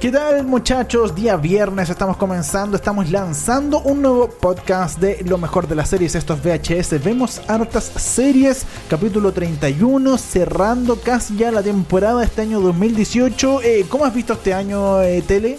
¿Qué tal muchachos? Día viernes estamos comenzando, estamos lanzando un nuevo podcast de lo mejor de las series, estos VHS. Vemos hartas series, capítulo 31, cerrando casi ya la temporada este año 2018. Eh, ¿Cómo has visto este año, eh, Tele?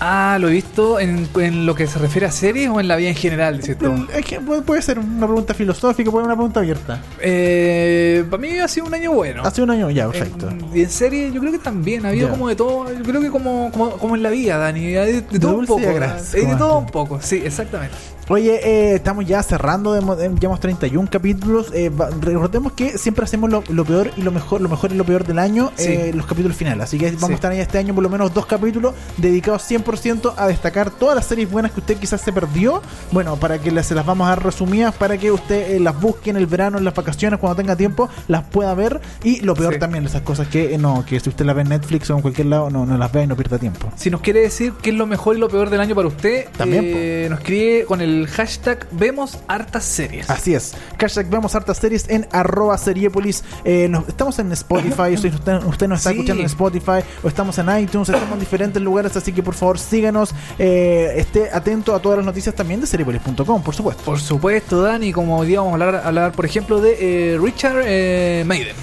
Ah, lo he visto en, en lo que se refiere a series o en la vida en general, dices tú. Es que puede ser una pregunta filosófica, puede ser una pregunta abierta. Eh, para mí ha sido un año bueno. Hace un año ya, perfecto. En, y en serie yo creo que también ha habido Ya. como de todo, yo creo que como, como, como en la vida, Dani, de, de todo un dulce poco. hay de como todo un poco, sí, exactamente. Oye, eh, estamos ya cerrando, eh, llevamos 31 capítulos. Eh, recordemos que siempre hacemos lo, lo peor y lo mejor, lo mejor y lo peor del año, Sí. eh, los capítulos finales. Así que vamos Sí. a estar ahí este año por lo menos dos capítulos dedicados 100% a destacar todas las series buenas que usted quizás se perdió. Bueno, para que las- se las vamos a dar resumidas, para que usted eh, las busque en el verano, en las vacaciones, cuando tenga tiempo, las pueda ver. Y lo peor Sí. también, esas cosas que eh, no, que si usted las ve en Netflix o en cualquier lado, no, no las vea y no pierda tiempo. Si nos quiere decir qué es lo mejor y lo peor del año para usted, También, eh, nos escribe con el hashtag Vemos hartas series. Así es. Hashtag vemos hartas series en arroba seriepolis. Eh, nos- estamos en Spotify. usted, usted nos está Sí. escuchando en Spotify o estamos en iTunes, estamos en diferentes lugares. Así que por favor síganos. eh, esté atento a todas las noticias también de seriepolis.com, por supuesto. Por supuesto, Dani, como hoy día vamos a hablar, hablar por ejemplo, de eh, Richard eh, Maiden.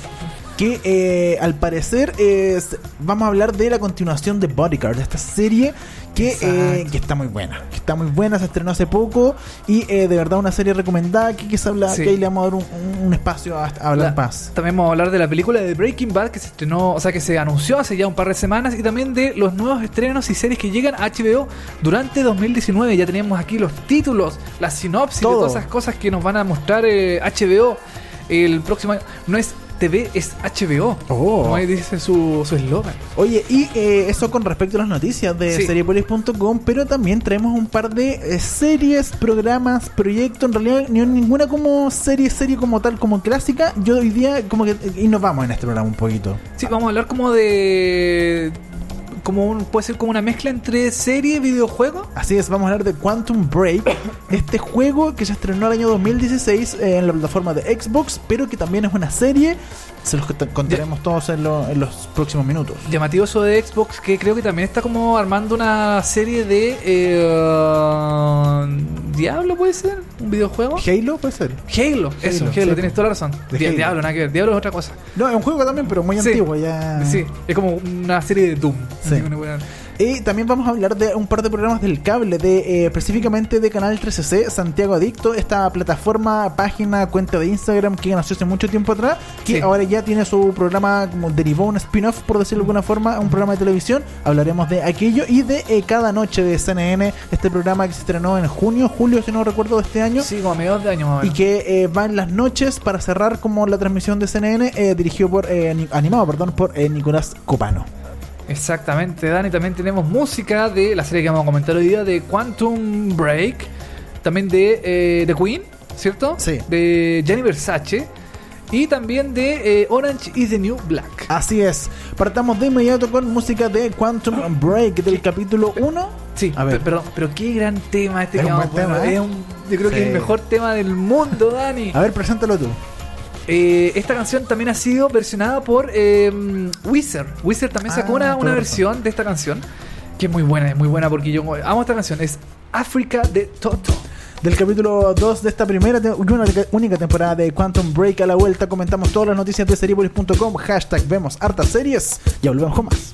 Que eh, al parecer es, vamos a hablar de la continuación de Bodyguard, de esta serie que, eh, que está muy buena. Que está muy buena, se estrenó hace poco y eh, de verdad una serie recomendada que, que, se habla, Sí. que ahí le vamos a dar un, un espacio a, a hablar La- más. También vamos a hablar de la película de Breaking Bad que se estrenó, o sea, que se anunció hace ya un par de semanas y también de los nuevos estrenos y series que llegan a HBO durante 2019. Ya tenemos aquí los títulos, la sinopsis de todas esas cosas que nos van a mostrar eh, HBO el próximo año. No es TV, es HBO. Oh. Como ahí dice su su eslogan. Oye, y eh, eso con respecto a las noticias de Sí. seriepolis.com, pero también traemos un par de eh, series, programas, proyectos, en realidad ni ninguna como serie, serie como tal, como clásica. Yo hoy día como que eh, innovamos en este programa un poquito. Sí, vamos a hablar como de. Como un, puede ser como una mezcla entre serie y videojuego. Así es, vamos a hablar de Quantum Break, este juego que se estrenó el año 2016 eh, en la plataforma de Xbox, pero que también es una serie. Se los cont- contaremos todos en, lo- en los próximos minutos. Llamativo eso de Xbox, que creo que también está como armando una serie de. eh, Diablo, puede ser, un videojuego. Halo puede ser. Halo, eso, Halo, sí. tienes toda la razón. Di- Halo. Diablo, nada que ver. Diablo es otra cosa. No, es un juego también, pero muy Sí. antiguo ya. Sí, es como una serie de Doom. Sí. Así, una buena- Y también vamos a hablar de un par de programas del cable, de eh, específicamente de Canal 13C, Santiago Adicto, esta plataforma, página, cuenta de Instagram que nació hace mucho tiempo atrás, que Sí. ahora ya tiene su programa como derivó un spin-off, por decirlo de alguna forma, un programa de televisión. Hablaremos de aquello y de eh, Cada Noche de CNN, este programa que se estrenó en junio, julio, si no recuerdo, de este año. Sí, como a mediados de año más o Y que eh, va en las noches para cerrar como la transmisión de CNN, eh, dirigido por, ni- animado, perdón, por eh, Nicolás Copano. Exactamente, Dani. También tenemos música de la serie que vamos a comentar hoy día de Quantum Break. También de eh, The Queen, ¿cierto? Sí. De Gianni Versace. Y también de eh, Orange is the New Black. Así es. Partamos de inmediato con música de Quantum Break del capítulo 1. Sí, A ver. pe- perdón, pero qué gran tema este Es que un vamos a tema, ¿eh? Es un- yo creo que es el mejor tema del mundo, Dani. A ver, preséntalo tú. Eh, esta canción también ha sido versionada por eh, Wizard. Wizard también sacó Ah, una, una versión de esta canción que es muy buena, es muy buena porque yo amo esta canción. Es África de Toto. Del capítulo 2 de esta primera te- y una- única temporada de Quantum Break a la vuelta comentamos todas las noticias de seriepolis.com. Hashtag vemos hartas series. Ya volvemos con más.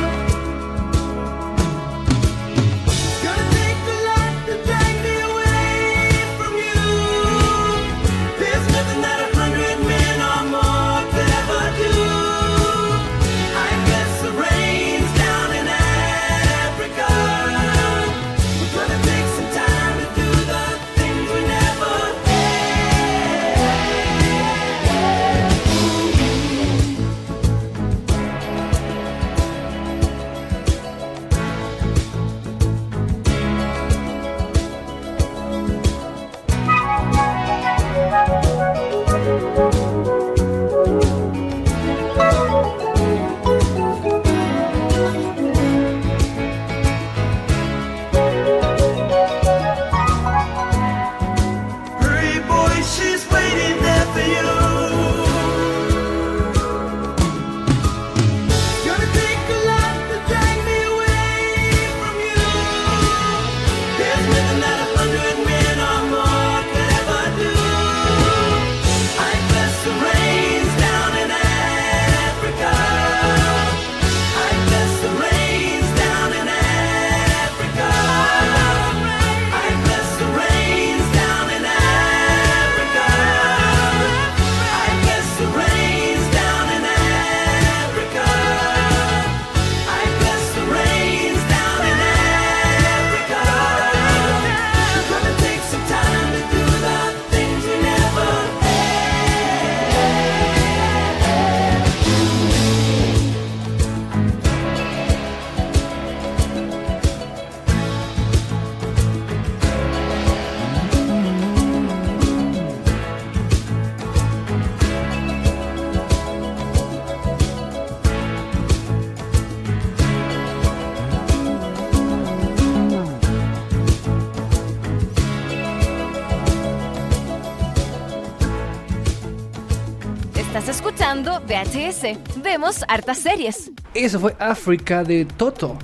Vemos hartas series. Eso fue África de Toto.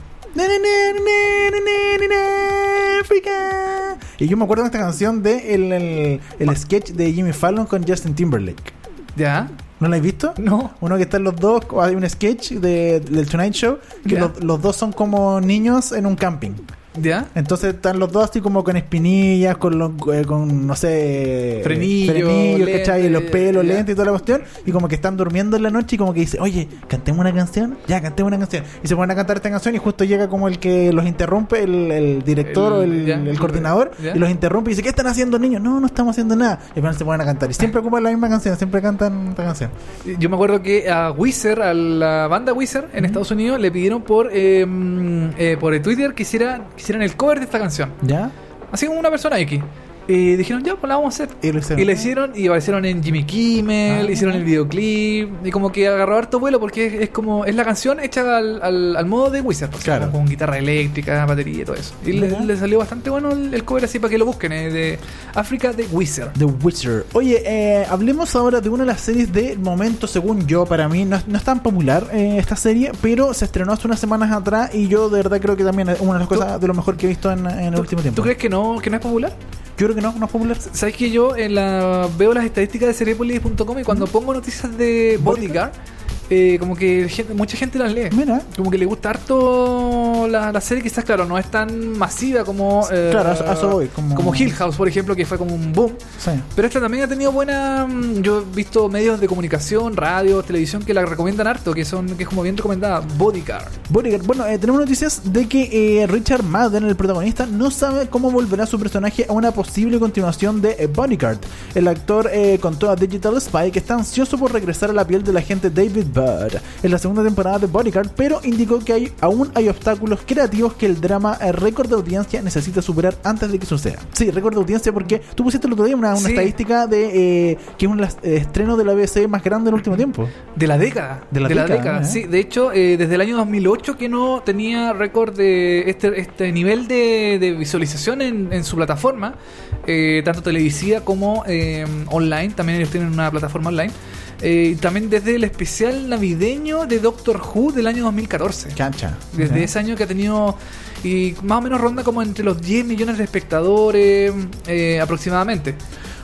África. Y yo me acuerdo de esta canción de el, el, el sketch de Jimmy Fallon con Justin Timberlake. ¿Ya? ¿No la has visto? No. Uno que están los dos, hay un sketch de, del Tonight Show que los dos son como niños en un camping. ¿Ya? Entonces están los dos así como con espinillas, con, los, eh, con no sé, Frenillo, frenillos, lente, ¿cachai? Los pelos, ya. lentes y toda la cuestión. Y como que están durmiendo en la noche y como que dice, oye, cantemos una canción. Ya, cantemos una canción. Y se ponen a cantar esta canción y justo llega como el que los interrumpe, el, el director El- o el, ya, el el- coordinador, ya. y los interrumpe y dice, ¿qué están haciendo niños? No, no estamos haciendo nada. Y después se ponen a cantar. Y siempre ocupan la misma canción, siempre cantan esta canción. Yo me acuerdo que a Wizard, a la banda Wizard en Estados Unidos, le pidieron por eh, mm, eh, por el Twitter que hiciera, hicieran el cover de esta canción. ¿Ya? Así como una persona X. Y dijeron, ya, pues la vamos a hacer. Y lo hicieron. Y la hicieron y aparecieron en Jimmy Kimmel, Ah. hicieron el videoclip y como que agarró harto vuelo porque es, es como es la canción hecha al, al, al modo de Wizard, o sea, Claro. con guitarra eléctrica, batería y todo eso. Y le, salió bastante bueno el, el cover así para que lo busquen, eh, de África de Wizard. The Witcher. Oye, eh, hablemos ahora de una de las series de momento, según yo, para mí, no, es- no es tan popular eh, esta serie, pero se estrenó hace unas semanas atrás y yo de verdad creo que también es una de las ¿Tú- cosas de lo mejor que he visto en, en el ¿Tú- último tiempo. ¿Tú crees que no, que no es popular? Yo creo que no, no es popular. ¿Sabes que yo en la, veo las estadísticas de Cerepolis.com y cuando pongo noticias de Bodyguard, eh, como que gente- mucha gente las lee. Mira. Como que le gusta harto la, la serie, quizás, claro, no es tan masiva como. eh, Claro, a eso- a eso voy, como- Hill House, por ejemplo, que fue como un boom. Sí. Pero esta también ha tenido buena. mm, Yo he visto medios de comunicación, radio, televisión que la recomiendan harto, que son que es como bien recomendada. Bodyguard. Bodyguard. Bueno, eh, tenemos noticias de que eh, Richard Madden, el protagonista, no sabe cómo volverá su personaje a una posible continuación de eh, Bodyguard. El actor eh, contó a Digital Spy que está ansioso por regresar a la piel del agente David Bird en la segunda temporada de Bodyguard, pero indicó que hay, aún hay obstáculos creativos que el drama eh, récord de audiencia necesita superar antes de que suceda. Sí, récord de audiencia porque tú pusiste el otro día una, una Sí. estadística de eh, que es un eh, estreno de la BBC más grande del último tiempo. De la década. De la década, ¿eh? Sí, de hecho, eh, desde el año 2008 que no tenía récord de este, este nivel de, de visualización en, en su plataforma, eh, tanto televisiva como online. También ellos tienen una plataforma online. Eh, también desde el especial navideño de Doctor Who del año 2014. Cancha. Desde ese año que ha tenido. Y más o menos ronda como entre los 10 millones de espectadores eh, aproximadamente.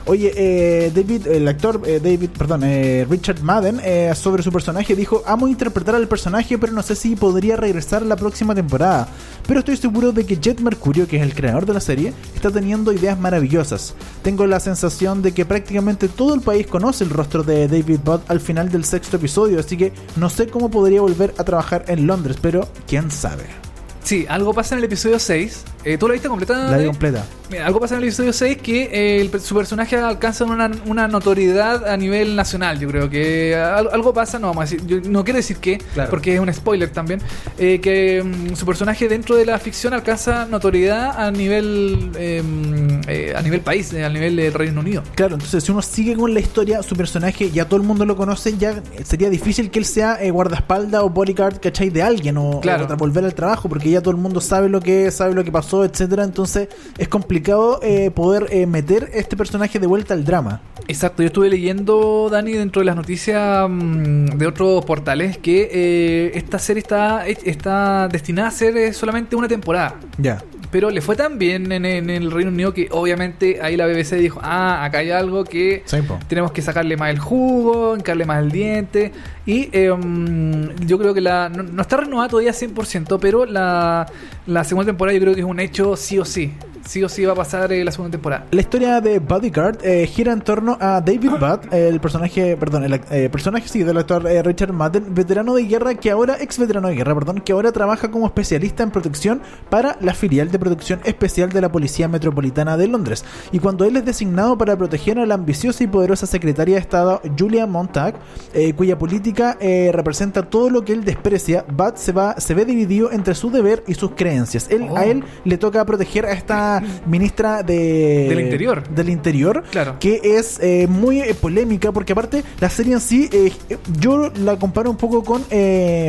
Oye, eh, David, el actor eh, David, perdón, eh, Richard Madden, eh, sobre su personaje dijo, amo interpretar al personaje, pero no sé si podría regresar la próxima temporada. Pero estoy seguro de que Jet Mercurio, que es el creador de la serie, está teniendo ideas maravillosas. Tengo la sensación de que prácticamente todo el país conoce el rostro de David Budd al final del sexto episodio, así que no sé cómo podría volver a trabajar en Londres, pero quién sabe. Sí, algo pasa en el episodio 6. Eh, ¿Tú la viste completa? La vi completa. Mira, algo pasa en el episodio 6 que eh, el- su personaje alcanza una, una notoriedad a nivel nacional. Yo creo que al- algo pasa, no vamos a decir, yo no quiero decir que, Claro. porque es un spoiler también, eh, que mm, su personaje dentro de la ficción alcanza notoriedad a nivel eh, mm, eh, a nivel país, eh, a nivel del Reino Unido. Claro, entonces si uno sigue con la historia, su personaje ya todo el mundo lo conoce, ya sería difícil que él sea eh, guardaespaldas o bodyguard, ¿cachai? De alguien o, Claro. o volver al trabajo, porque ya todo el mundo sabe lo que es, sabe lo que pasó, etcétera. Entonces es complicado eh, poder eh, meter este personaje de vuelta al drama. Exacto, yo estuve leyendo, Dani, dentro de las noticias mm, de otros portales, que eh, esta serie está, está destinada a ser eh, solamente una temporada. Ya. Pero le fue tan bien en, en el Reino Unido que obviamente ahí la BBC dijo, ah, acá hay algo que tenemos que sacarle más el jugo, hincarle más el diente. Y eh, mm, yo creo que la no, no está renovada todavía 100%, pero la, la segunda temporada yo creo que es un hecho sí o sí. Sí o sí va a pasar eh, la segunda temporada. La historia de Bodyguard eh, gira en torno a David Budd, el personaje, perdón, el eh, personaje sí, del actor eh, Richard Madden, veterano de guerra que ahora, ex veterano de guerra, perdón, que ahora trabaja como especialista en protección para la filial de protección especial de la Policía Metropolitana de Londres. Y cuando él es designado para proteger a la ambiciosa y poderosa secretaria de Estado Julia Montag, eh, cuya política eh, representa todo lo que él desprecia, Budd se va, se ve dividido entre su deber y sus creencias. Él, Oh. A él le toca proteger a esta ministra de Del interior. del interior Claro. que es eh, muy eh, polémica porque aparte la serie en sí eh, yo la comparo un poco con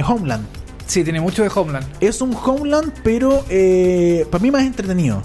Homeland Sí, tiene mucho de Homeland. es un Homeland pero para mí más entretenido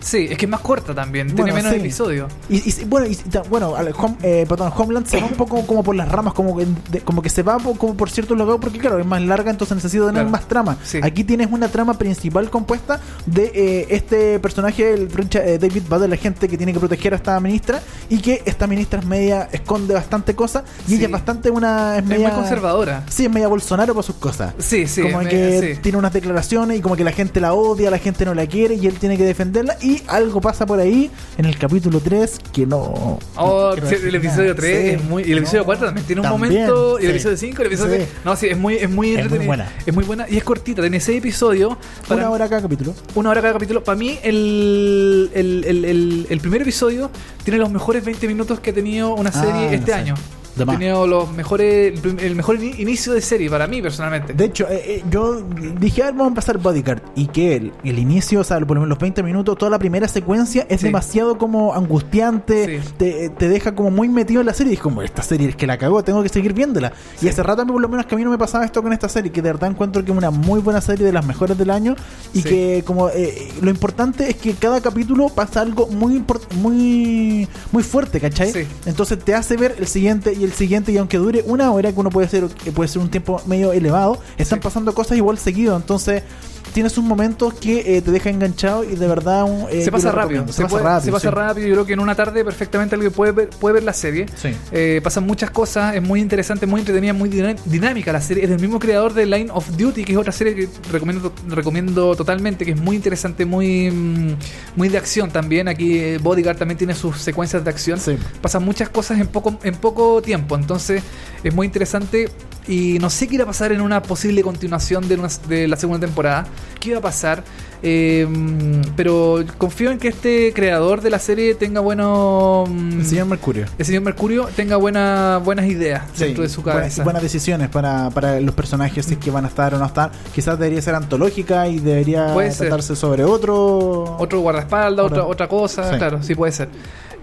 Sí, es que es más corta también, Bueno, tiene menos sí. episodios. y, y- bueno y, bueno Home- eh, perdón, Homeland se va un poco como por las ramas como que, de- como que se va como por ciertos lugares porque claro es más larga entonces necesita tener Claro. más trama Sí. aquí tienes una trama principal compuesta de eh, este personaje el eh, David Budd la gente que tiene que proteger a esta ministra y que esta ministra es media esconde bastante cosas y Sí. ella es bastante una es Es media muy conservadora. sí es media Bolsonaro por sus cosas Sí, sí. como que tiene unas declaraciones y como que la gente la odia, la gente no la quiere y él tiene que defenderla y algo pasa por ahí en el capítulo 3 que no... Oh, no sí, el episodio nada. 3 Sí. es muy. Y el episodio No, 4 también tiene un también, momento. Y el episodio 5, el episodio Sí. 6. No, sí, es muy, es muy Es muy buena. Es muy buena y es cortita. Tiene 6 episodios. Para, Una hora cada capítulo. una hora cada capítulo. Para mí, el, el, el, el- primer episodio tiene los mejores 20 minutos que ha tenido una serie Ah, este sí. año. Ha tenido los mejores, el mejor ini- inicio de serie para mí personalmente. De hecho, eh, eh, yo dije, a ver, vamos a empezar Bodyguard. Y que el, el inicio, o sea, por lo menos los 20 minutos, toda la primera secuencia es Sí. demasiado como angustiante. Sí. Te, te deja como muy metido en la serie. Y es como, esta serie es que la cagó, tengo que seguir viéndola. Y hace rato, por lo menos, que a mí no me pasaba esto con esta serie. Que de verdad encuentro que es una muy buena serie de las mejores del año. Y Sí. que, como, eh, lo importante es que cada capítulo pasa algo muy, muy, muy fuerte, ¿cachai? Sí. Entonces te hace ver el siguiente y el siguiente. Y aunque dure una hora, que uno puede ser, que puede ser un tiempo medio elevado, están Sí. pasando cosas igual seguido. Entonces tienes un momentos que eh, te deja enganchado y de verdad un, eh, se pasa rápido, se, pasa rápido. Se pasa sí. rápido. Yo creo que en una tarde perfectamente alguien puede ver, puede ver la serie. Sí. Eh, pasan muchas cosas, es muy interesante, muy entretenida, muy dinámica la serie. Es del mismo creador de Line of Duty, que es otra serie que recomiendo, recomiendo totalmente, que es muy interesante, muy, mm, muy de acción también. Aquí eh, Bodyguard también tiene sus secuencias de acción. Sí. Pasan muchas cosas en poco, en poco tiempo, entonces es muy interesante. Y no sé qué irá a pasar en una posible continuación de, una- de la segunda temporada. ¿Qué iba a pasar? Eh, mm, pero confío en que este creador de la serie tenga buenos. mm, El señor Mercurio. el señor Mercurio tenga buena, buenas ideas Sí, dentro de su cabeza. buenas decisiones para, para los personajes, si es que van a estar o no estar. Quizás debería ser antológica y debería Puede ser. tratarse sobre otro. Otro guardaespaldas, otra, Otra- otra cosa, Sí. claro, sí puede ser.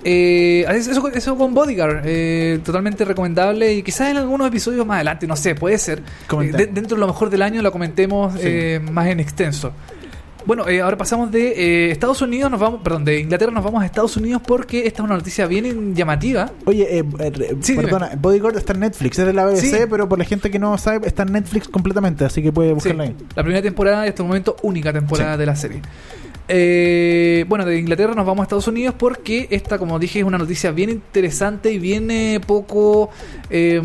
Eh, eso, eso con Bodyguard, eh, totalmente recomendable y quizás en algunos episodios más adelante, no sé, puede ser. Eh, de- dentro de lo mejor del año lo comentemos Sí. eh, más en extenso. Bueno, eh, ahora pasamos de eh, Estados Unidos, nos vamos, perdón, de Inglaterra nos vamos a Estados Unidos porque esta es una noticia bien llamativa. Oye, Sí, perdona, Bodyguard está en Netflix, es de la BBC, Sí. pero por la gente que no sabe, está en Netflix completamente, así que puede buscarla ahí. la primera temporada y hasta el momento única temporada de la serie. Eh, bueno, de Inglaterra nos vamos a Estados Unidos porque esta, como dije, es una noticia bien interesante y viene poco... eh,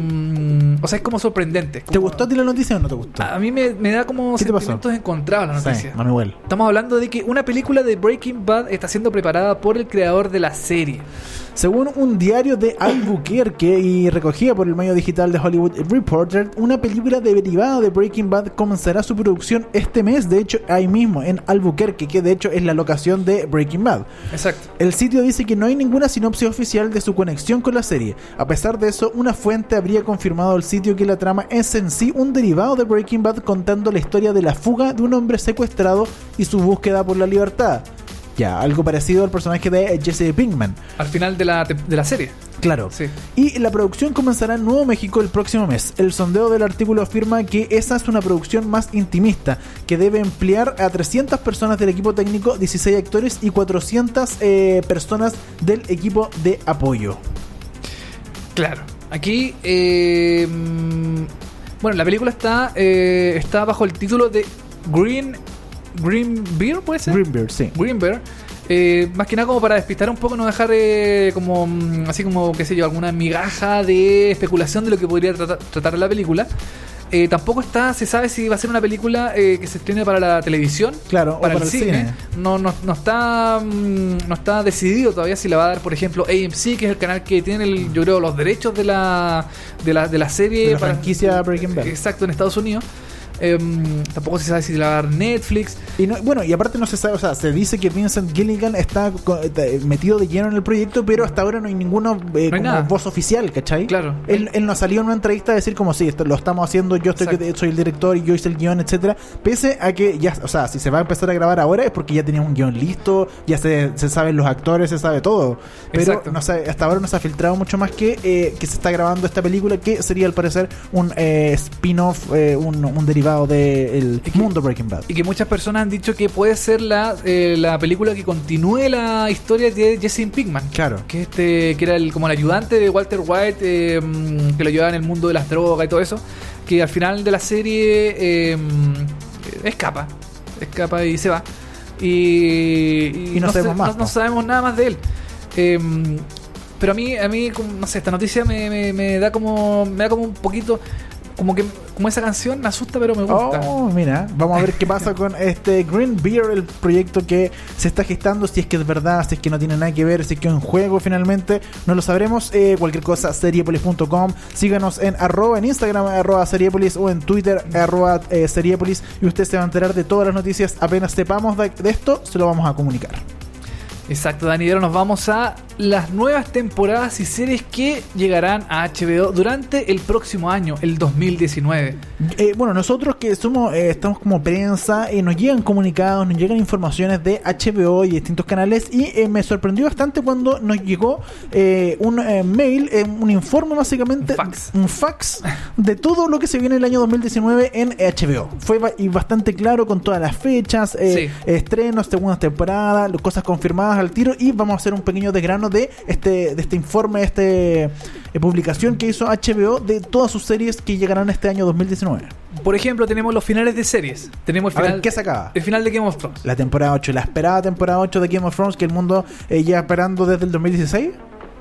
o sea, es como sorprendente. ¿Te como- gustó a ti la noticia o no te gustó? A mí me, me da como sentimientos encontrados la Sí, noticia. igual. Estamos hablando de que una película de Breaking Bad está siendo preparada por el creador de la serie. Según un diario de Albuquerque y recogida por el medio digital de Hollywood Reporter, una película derivada de Breaking Bad comenzará su producción este mes, de hecho ahí mismo, en Albuquerque, que de hecho es la locación de Breaking Bad. Exacto. El sitio dice que no hay ninguna sinopsis oficial de su conexión con la serie. A pesar de eso, una fuente habría confirmado al sitio que la trama es en sí un derivado de Breaking Bad contando la historia de la fuga de un hombre secuestrado y su búsqueda por la libertad. Ya, algo parecido al personaje de Jesse Pinkman. Al final de la, de la serie. Claro. Sí. Y la producción comenzará en Nuevo México el próximo mes. El sondeo del artículo afirma que esa es una producción más intimista, que debe emplear a 300 personas del equipo técnico, 16 actores y 400 eh, personas del equipo de apoyo. Claro. Aquí, eh, mm, bueno, la película está, eh, está bajo el título de Green, Green Beer, ¿puede ser? Greenberg, sí. Green Bear. Eh, más que nada como para despistar un poco, no dejar eh, como mm, así como, qué sé yo, alguna migaja de especulación de lo que podría trata- tratar la película. Eh, tampoco está, se sabe si va a ser una película eh, que se estrene para la televisión, Claro, o para, para el cine. cine. No, no, no está mm, no está decidido todavía si la va a dar, por ejemplo, AMC, que es el canal que tiene, el, yo creo, los derechos de la, de la, de la serie. De la franquicia Breaking Bad. Exacto, en Estados Unidos. Em, tampoco se sabe si la va a dar Netflix. Y no- bueno, y aparte no se sabe, o sea, se dice que Vincent Gilligan está eh, metido de lleno en el proyecto, pero hasta ahora no hay ninguna eh, como nada. voz oficial, ¿cachai? Claro. Él, él no salió en una entrevista a decir como sí, esto lo estamos haciendo, yo estoy Exacto. soy el director y yo hice el guion, etcétera. Pese a que ya, o sea, si se va a empezar a grabar ahora es porque ya tenía un guion listo, ya se, se saben los actores, se sabe todo. Pero Exacto. no hasta ahora no se ha filtrado mucho más que eh, que se está grabando esta película, que sería al parecer un eh, spin-off, eh, un, un derivado del Y que- mundo Breaking Bad. Y que muchas personas han dicho que puede ser la, eh, la película que continúe la historia de Jesse Pinkman. Claro. Que este que era el, como el ayudante de Walter White, eh, mm, que lo llevaba en el mundo de las drogas y todo eso. Que al final de la serie eh, escapa. Escapa y se va. Y, Y no sabemos más, No, sabemos nada más de él. Pero a mí, a mí, no sé, esta noticia me, me- me da como. Me da como un poquito. Como que como esa canción me asusta pero me gusta. Oh, mira, vamos a ver qué pasa con este Green Beer, el proyecto que se está gestando, si es que es verdad, si es que no tiene nada que ver, si es que es un juego finalmente, no lo sabremos. Eh, cualquier cosa, seriepolis.com, síganos en arroba en Instagram, arroba seriepolis o en Twitter, arroba eh, seriepolis y usted se va a enterar de todas las noticias apenas sepamos de, de esto, se lo vamos a comunicar. Exacto, Dani. Ahora nos vamos a las nuevas temporadas y series que llegarán a HBO durante el próximo año, el 2019. Eh, bueno, nosotros que somos, eh, estamos como prensa, eh, nos llegan comunicados, nos llegan informaciones de HBO y distintos canales y eh, me sorprendió bastante cuando nos llegó un mail, un informe básicamente, Un fax. un fax de todo lo que se viene el año 2019 en HBO. Fue ba- y bastante claro con todas las fechas, Sí. estrenos, segundas temporadas, cosas confirmadas al tiro y vamos a hacer un pequeño desgrano de este, de este informe, de este eh, publicación que hizo HBO de todas sus series que llegarán este año 2019. Por ejemplo, tenemos los finales de series. Tenemos el A final, ver, ¿qué se acaba? el final de Game of Thrones. La temporada 8, la esperada temporada 8 de Game of Thrones que el mundo eh, lleva esperando desde el 2016.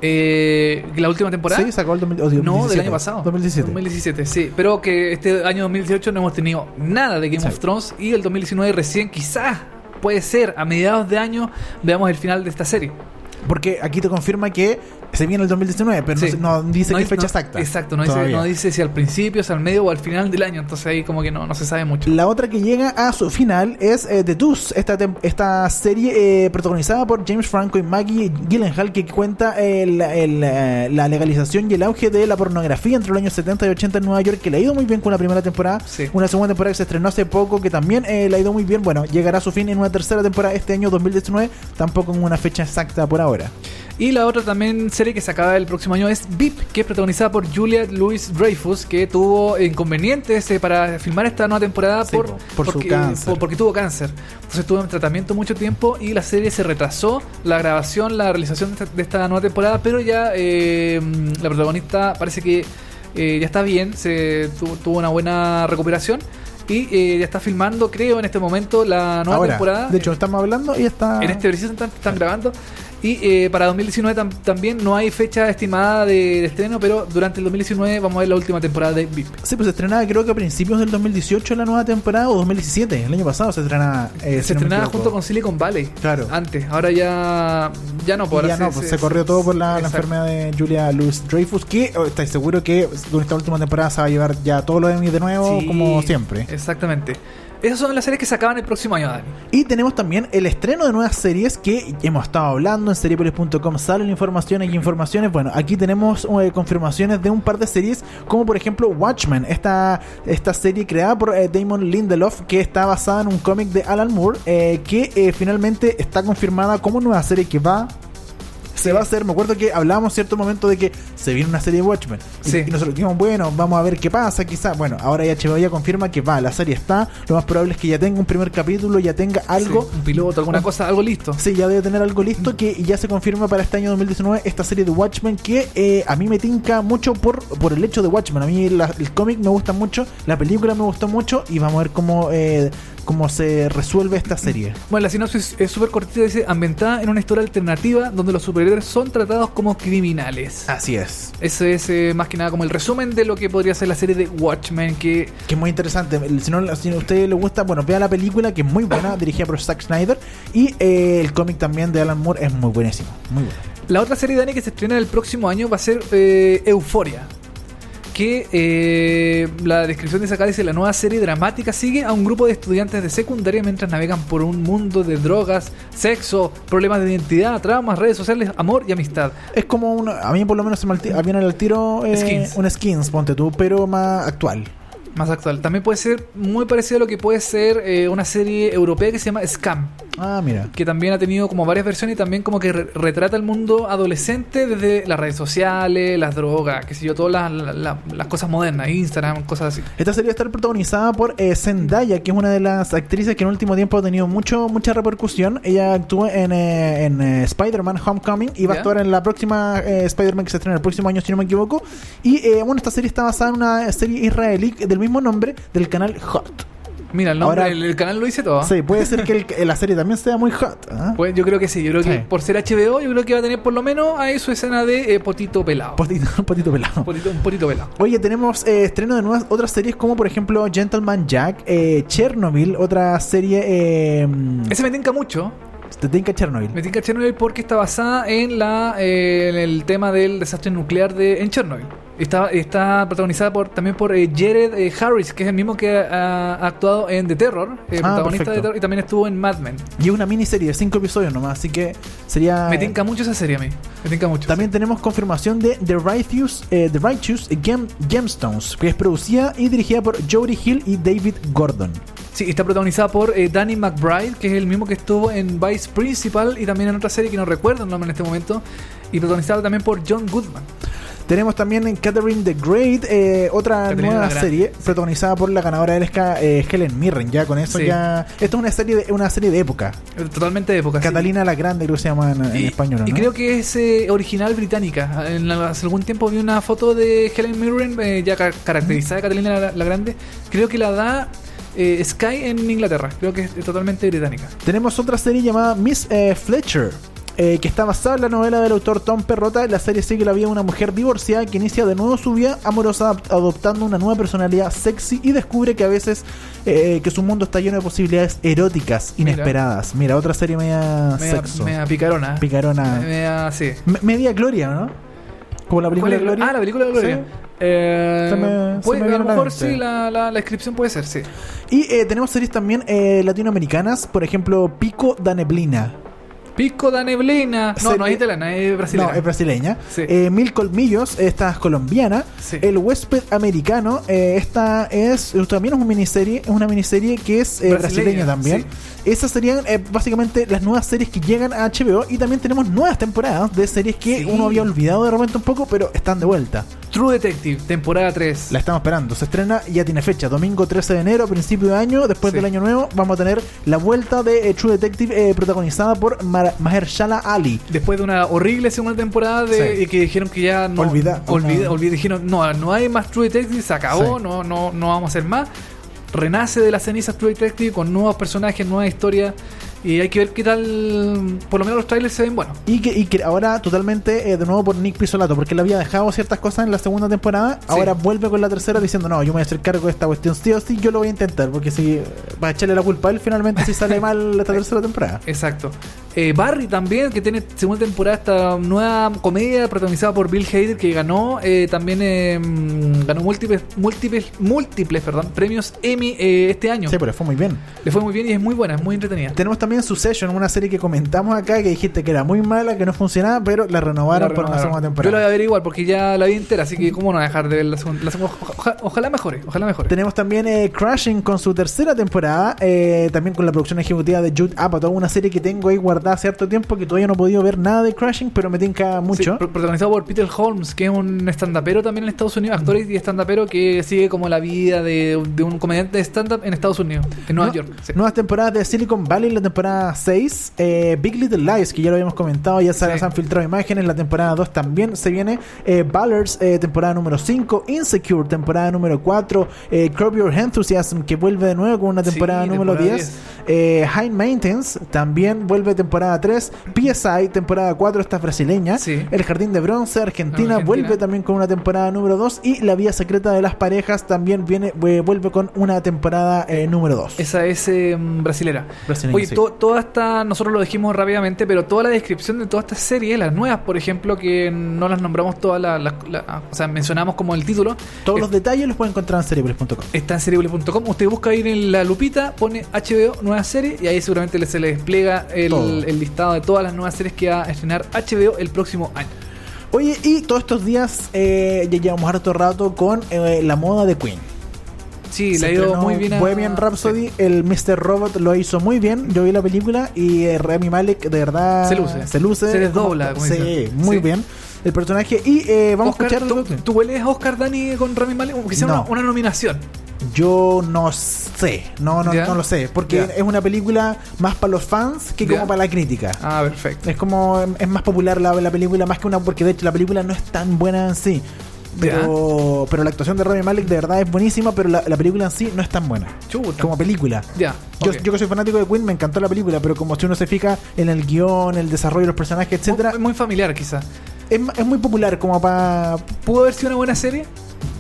Eh, la última temporada. Sí, sacó el 2000 o digo, No, del 2017. año pasado. 2017. 2017, sí. Pero que este año 2018 no hemos tenido nada de Game Sí. of Thrones y el 2019 recién quizás puede ser a mediados de año veamos el final de esta serie. Porque aquí te confirma que se viene el 2019, pero no Sí. se- no, dice No qué fecha no- exacta. Exacto, no dice, no dice si al principio, si al medio o al final del año. Entonces ahí como que no, no se sabe mucho. La otra que llega a su final es eh, The Deuce, esta, esta serie eh, protagonizada por James Franco y Maggie Gyllenhaal que cuenta el- el, eh, la legalización y el auge de la pornografía entre los años 70 y 80 en Nueva York, que le ha ido muy bien con la primera temporada. Sí. Una segunda temporada que se estrenó hace poco, que también eh, le ha ido muy bien. Bueno, llegará a su fin en una tercera temporada este año 2019, tampoco en una fecha exacta por ahora. Y la otra también serie que se acaba el próximo año es VIP, que es protagonizada por Julia Louis Dreyfus, que tuvo inconvenientes eh, para filmar esta nueva temporada Sí, por, po, por su porque, cáncer. por- porque tuvo cáncer. Entonces estuvo en tratamiento mucho tiempo y la serie se retrasó, la grabación, la realización de esta, de esta nueva temporada, pero ya eh, la protagonista parece que eh, ya está bien, se tuvo, tuvo una buena recuperación. Y eh, ya está filmando, creo, en este momento la nueva ahora, temporada. de hecho, estamos hablando y está... En este preciso están, están grabando. Y eh, para 2019 tam- también no hay fecha estimada de, de estreno, pero durante el 2019 vamos a ver la última temporada de VIP. Sí, pues se estrenaba creo que a principios del 2018 la nueva temporada o 2017, el año pasado se estrenaba. eh, Se estrenaba junto con Silicon Valley. Claro. Antes. Ahora ya, ya no por ya no, pues se corrió todo por la, enfermedad de Julia Louis Dreyfus, que oh, estáis seguro que con esta última temporada se va a llevar ya todos los Emmy de nuevo, Sí, como siempre. Exactamente. Esas son las series que se acaban el próximo año, Dani. Y tenemos también el estreno de nuevas series que hemos estado hablando en seriepolis.com. Salen informaciones y informaciones. Bueno, aquí tenemos eh, confirmaciones de un par de series, como por ejemplo Watchmen, esta, esta serie creada por eh, Damon Lindelof, que está basada en un cómic de Alan Moore, eh, que finalmente está confirmada como nueva serie que va. Se va a hacer, me acuerdo que hablábamos cierto momento de que se viene una serie de Watchmen. Sí. y nosotros dijimos, bueno, vamos a ver qué pasa, quizás. Bueno, ahora ya HBO ya confirma que va, la serie está. Lo más probable es que ya tenga un primer capítulo, ya tenga algo. Sí, un piloto, alguna Un- cosa, algo listo. Sí, ya debe tener algo listo que ya se confirma para este año 2019 esta serie de Watchmen que eh, a mí me tinca mucho por, por el hecho de Watchmen. A mí la- el cómic me gusta mucho, la película me gustó mucho y vamos a ver cómo, eh, cómo se resuelve esta serie. Bueno, la sinopsis es súper cortita, dice, ambientada en una historia alternativa donde los superhéroes son tratados como criminales. Así es. Eso es eh, más que nada como el resumen de lo que podría ser la serie de Watchmen, que Que es muy interesante. Si, no, si a usted le gusta, bueno, vea la película que es muy buena, dirigida por Zack Snyder. Y eh, el cómic también de Alan Moore es muy buenísimo. Muy bueno. la otra serie, Dani, que se estrena el próximo año va a ser eh, Euforia. Que eh, la descripción de esa acá dice, la nueva serie dramática sigue a un grupo de estudiantes de secundaria mientras navegan por un mundo de drogas, sexo, problemas de identidad, traumas, redes sociales, amor y amistad. Es como un. A mí por lo menos se me viene al tiro eh, Skins. un skins, ponte tú, pero más actual. Más actual. También puede ser muy parecido a lo que puede ser eh, una serie europea que se llama Scam. Ah, mira. que también ha tenido como varias versiones y también como que re- retrata el mundo adolescente desde las redes sociales, las drogas, qué sé yo, todas las, la- la- las cosas modernas, Instagram, cosas así. Esta serie va a estar protagonizada por eh, Zendaya, que es una de las actrices que en el último tiempo ha tenido mucho mucha repercusión. Ella actuó en, eh, en eh, Spider-Man Homecoming y va a actuar en la próxima Spider-Man que se estrena el próximo año, si no me equivoco. Y eh, bueno, esta serie está basada en una serie israelí del mismo nombre del canal Hot. Mira, el nombre, Ahora- el, el canal lo dice todo. Sí, puede ser que el- la serie también sea muy hot. ¿ah? Pues yo creo que sí, yo creo que por ser HBO, yo creo que va a tener por lo menos ahí su escena de eh, potito pelado. Potito, potito pelado. Potito- un potito pelado. Oye, tenemos eh, estreno de nuevas otras series como por ejemplo Gentleman Jack, eh, Chernobyl, otra serie eh, Ese me tinca mucho. te tinca Chernobyl. Me tinca Chernobyl porque está basada en la eh, en el tema del desastre nuclear de en Chernobyl. Está, está protagonizada por, también por eh, Jared eh, Harris, que es el mismo que ha, ha actuado en The Terror, eh, Ah, protagonista de Terror, y también estuvo en Mad Men. Y es una miniserie de 5 episodios nomás, así que sería... Me tinca mucho esa serie a mí. Me tinca mucho. También tenemos confirmación de The Righteous, eh, The Righteous Gem- Gemstones, que es producida y dirigida por Jodie Hill y David Gordon. Sí, está protagonizada por eh, Danny McBride, que es el mismo que estuvo en Vice Principal y también en otra serie que no recuerdo el nombre en este momento. Y protagonizada también por John Goodman. Tenemos también en Catherine the Great, eh, otra Catherine nueva serie protagonizada por la ganadora del Oscar, eh, Helen Mirren. Ya con eso Sí. ya. Esto es una serie de, una serie de época. Eh, Totalmente de época. sí. Catalina la Grande, creo que se llama en, en Y, español. y ¿no? creo que es eh, original británica. En la- hace algún tiempo vi una foto de Helen Mirren, ya ca- caracterizada de Catalina la, la Grande. Creo que la da eh, Sky en Inglaterra. Creo que es, es totalmente británica. Tenemos otra serie llamada Miss eh, Fletcher. Eh, que está basada en la novela del autor Tom Perrota. La serie sigue la vida de una mujer divorciada que inicia de nuevo su vida amorosa adop- adoptando una nueva personalidad sexy y descubre que a veces eh, que su mundo está lleno de posibilidades eróticas inesperadas. Mira, otra serie media Media, sexo. media picarona. Picarona. Media- sí. Me- media Gloria, ¿no? Como la película ¿Cuál de? Gloria. Ah, la película de Gloria. Sí. Eh, Se me- se puede- me a lo la mejor sí, la, la, la descripción puede ser, sí. Y eh, tenemos series también eh, latinoamericanas, por ejemplo, Pico da Neblina. Pico da neblina. No, no es italiana, es brasileña. No, es brasileña. Sí. Eh, Mil Colmillos, esta es colombiana. Sí. El Huésped Americano, eh, esta es también es una miniserie, es una miniserie que es eh, brasileña, Brasileña, también. Esas serían básicamente las nuevas series que llegan a HBO y también tenemos nuevas temporadas de series que uno había olvidado de repente un poco, pero están de vuelta. True Detective, temporada 3. La estamos esperando. Se estrena, ya tiene fecha, domingo 13 de enero, principio de año, después del año nuevo, vamos a tener la vuelta de True Detective protagonizada por Mar- Mahershala Ali. Después de una horrible segunda temporada de, Sí. que dijeron que ya no Olvida- olvida, no. olvida- dijeron no no hay más True Detective se acabó Sí. no no no vamos a hacer más renace de las cenizas True Detective con nuevos personajes nueva historia y hay que ver qué tal por lo menos los trailers se ven buenos Y que, y que ahora totalmente eh, de nuevo por Nick Pisolato, porque él había dejado ciertas cosas en la segunda temporada, ahora vuelve con la tercera diciendo, no, yo me voy a hacer cargo de esta cuestión sí o sí, yo lo voy a intentar, porque si va a echarle la culpa a él finalmente si sale mal esta tercera temporada. exacto Eh, Barry también que tiene segunda temporada esta nueva comedia protagonizada por Bill Hader que ganó eh, también eh, mm, ganó múltiples múltiples múltiples perdón premios Emmy eh, este año Sí, pero fue muy bien. le fue muy bien y es muy buena es muy entretenida Tenemos también Succession, una serie que comentamos acá, que dijiste que era muy mala, que no funcionaba, pero la renovaron, La por una segunda Yo la temporada. voy a ver igual porque ya la vi entera, así que cómo no dejar de ver la segunda. la segunda- oja- ojalá mejore, ojalá mejore. Tenemos también eh, Crashing con su tercera temporada, eh, también con la producción ejecutiva de Jude Apatow, una serie que tengo ahí guardada hace harto tiempo que todavía no he podido ver nada de Crashing, pero me tinca mucho. pro- protagonizado por Peter Holmes, que es un estandapero también en Estados Unidos, actor y estandapero que sigue como la vida de, de un comediante de stand-up en Estados Unidos, en Nueva Nu- York. sí. Nuevas temporadas de Silicon Valley, la temporada 6. eh, Big Little Lies, que ya lo habíamos comentado, ya se, Sí. han filtrado imágenes. La temporada 2 también se viene. Eh, Ballers, eh, temporada número 5. Insecure, temporada número 4. Eh, Curb Your Enthusiasm, que vuelve de nuevo con una temporada número temporada 10. Eh, High Maintenance, también vuelve temporada 3. PSI, temporada 4, esta es brasileña. Sí. El Jardín de Bronce, Argentina, Argentina. vuelve también con una temporada número 2. Y La Vía Secreta de las Parejas también viene eh, vuelve con una temporada eh, número 2. Esa es eh, brasilera. Brasileña, Oye, sí. to- toda esta, nosotros lo dijimos rápidamente, pero toda la descripción de todas estas series, las nuevas, por ejemplo, que no las nombramos todas, las las- la- o sea, mencionamos como el título, Todos los detalles los pueden encontrar en cerebros.com. está en cerebule.com. Usted busca ir en la lupita, pone HBO nueva serie y ahí seguramente se le despliega el, El listado de todas las nuevas series que va a estrenar HBO el próximo año. Oye, y todos estos días eh, ya llevamos harto rato con eh, la moda de Queen. Sí, Se le ha ido muy bien a Bohemian Rhapsody, sí. el Mr. Robot lo hizo muy bien. Yo vi la película y eh, Rami Malek de verdad Se luce. Se luce. Se desdobla, como Sí, muy Sí. bien. El personaje. Y eh, vamos Oscar, a escuchar. ¿tú, tú hueles a Oscar Dani con Rami Malek? Como que No. una, una nominación. Yo no sé. No, no, no lo sé. Porque es una película más para los fans que como para la crítica. Ah, perfecto. Es como, es más popular la, la película más que una, porque de hecho la película no es tan buena en sí. Pero, pero la actuación de Rami Malek de verdad es buenísima, pero la, la película en sí no es tan buena. Chuta. Como película. Ya. Yo, que soy fanático de Queen me encantó la película, pero como si uno se fija en el guion, el desarrollo de los personajes, etcétera, Muy, muy familiar, quizá. es, es muy popular como para... ¿Pudo haber sido una buena serie?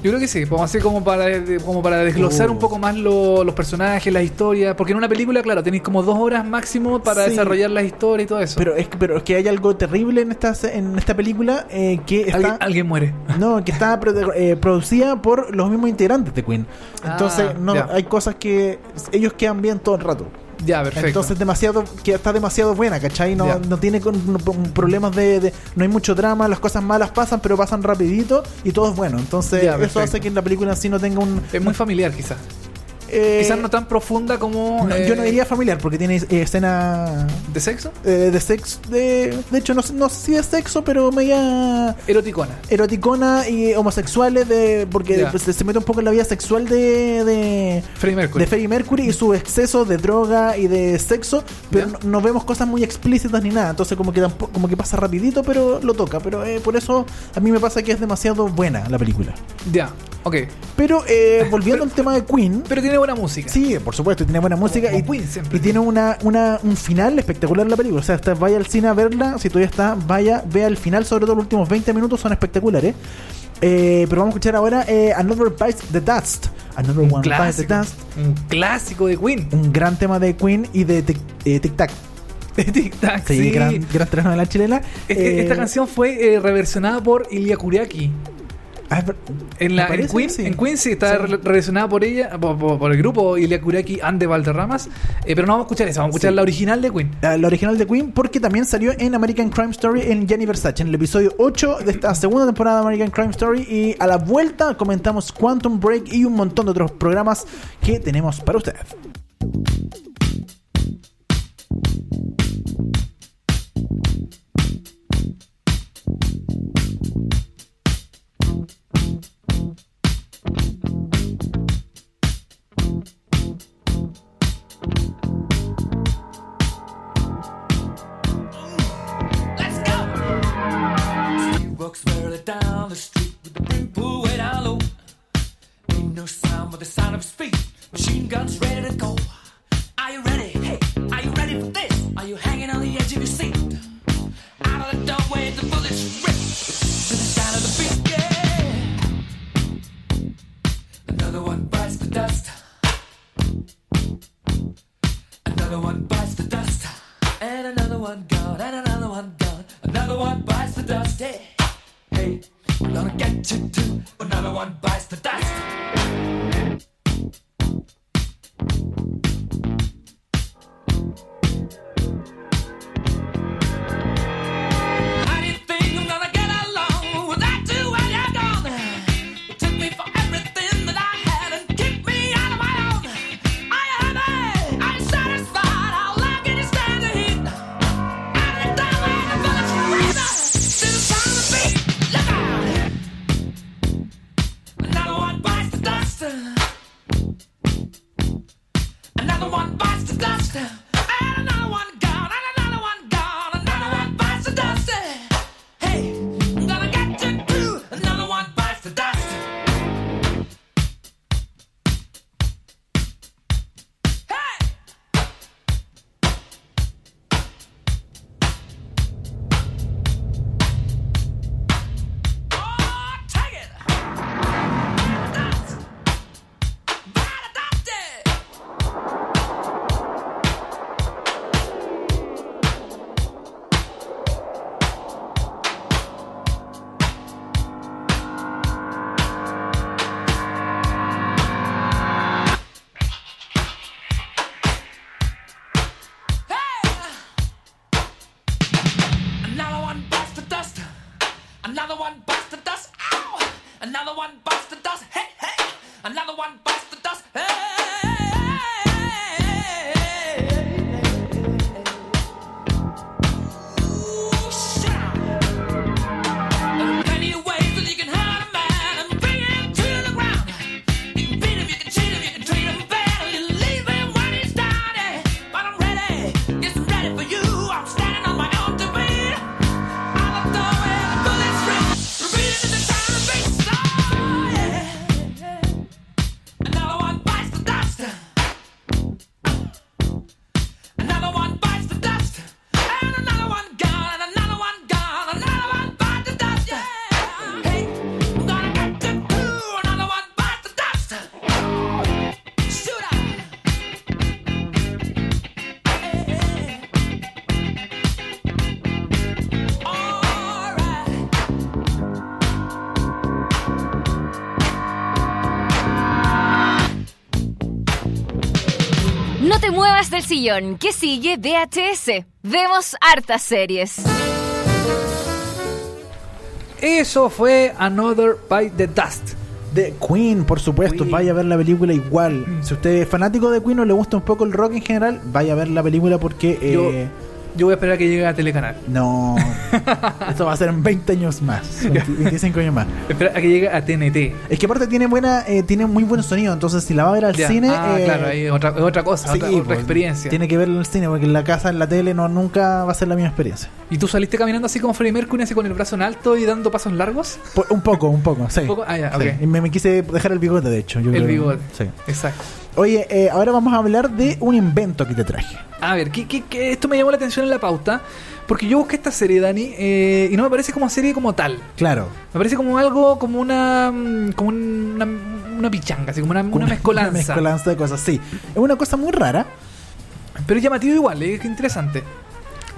Yo creo que sí, vamos a hacer como para, como para desglosar Uh. un poco más lo- los personajes, las historias. Porque en una película, claro, tenéis como dos horas máximo para Sí. desarrollar la historia y todo eso. Pero es, que, pero es que hay algo terrible en esta, en esta película eh, que está... alguien, alguien muere. No, que está eh, producida por los mismos integrantes de Queen. Entonces, Ah, no, ya. hay cosas que ellos quedan bien todo el rato. Ya, perfecto. Entonces, demasiado, que está demasiado buena, ¿cachai? No, no tiene con- no- problemas de, de- No hay mucho drama, las cosas malas pasan, pero pasan rapidito y todo es bueno. Entonces, Ya, eso hace que en la película en sí no tenga un. es muy familiar, quizás. Eh, quizás no tan profunda como. no, eh, yo no diría familiar, porque tiene eh, escena ¿De sexo? eh, de sexo. De, de hecho, no, sé- no sé si es sexo, pero media Eroticona. eroticona y homosexuales, de, porque Ya. pues, se mete un poco en la vida sexual de, de, Freddie Mercury. de Freddie Mercury y su exceso de droga y de sexo, pero Ya. no, no vemos cosas muy explícitas ni nada, entonces como que tampoco, como que pasa rapidito, pero lo toca, pero eh, por eso a mí me pasa que es demasiado buena la película. Ya, ok. Pero eh, volviendo al tema de Queen, Pero tiene buena música. Sí, por supuesto, y tiene buena música como y, Queen y tiene una, una, un final espectacular la película. O sea, está- vaya al cine a verla, si todavía está, vaya, vea el final, sobre todo los últimos 20 minutos son espectaculares. Eh, pero vamos a escuchar ahora eh, Another Bites the Dust. Another Un One Bites the clásico. Dust. Un clásico de Queen. Un gran tema de Queen y de Tic eh, Tic Tac. Tic Tac, Sí, sí. gran, gran telenovela chilena. Este- Eh, Esta canción fue eh, reversionada por Ilya Kuriaki. Ah, En, la, me en, parece, Queen, sí. en Queen sí está Sí. re- reversionada por ella, por, por- por el grupo Ilya Kuriaki and the Valderramas. Eh, pero no vamos a escuchar esa, vamos a escuchar Sí. la original de Queen. La original de Queen porque también salió en American Crime Story en Gianni Versace, en el episodio 8 de esta segunda temporada de American Crime Story y a la vuelta comentamos Quantum Break y un montón de otros programas que tenemos para usted. Del sillón, que sigue VHS. Vemos hartas series. Eso fue Another by the Dust. De Queen, por supuesto, Queen. vaya a ver la película igual. Si usted es fanático de Queen o le gusta un poco el rock en general, vaya a ver la película porque... eh, Yo voy a esperar a que llegue a Telecanal. No, esto va a ser en 20 años más, 20 25 años más. Espera a que llegue a TNT. Es que aparte tiene buena, eh, tiene muy buen sonido, entonces si la va a ver al Ya. cine, Ah, eh, claro, ahí es otra, otra cosa, sí, otra, otra pues, experiencia. Tiene que verlo en el cine, porque en la casa, en la tele, no nunca va a ser la misma experiencia. ¿Y tú saliste caminando así como Freddie Mercury, así con el brazo en alto y dando pasos largos? Po- un poco, un poco, sí. Un poco, ah, ya, Sí. ok. Y me, me quise dejar el bigote, de hecho. yo El creo. bigote. Sí. Exacto. Oye, eh, ahora vamos a hablar de un invento que te traje. A ver, ¿qué, qué- qué- esto me llamó la atención en la pauta. Porque yo busqué esta serie, Dani, eh, y no me parece como serie como tal. Claro. Me parece como algo, como una. mm, como una, una pichanga, así como una, una mezcolanza. Una mezcolanza de cosas, sí. Es una cosa muy rara. Pero es llamativo igual, es interesante.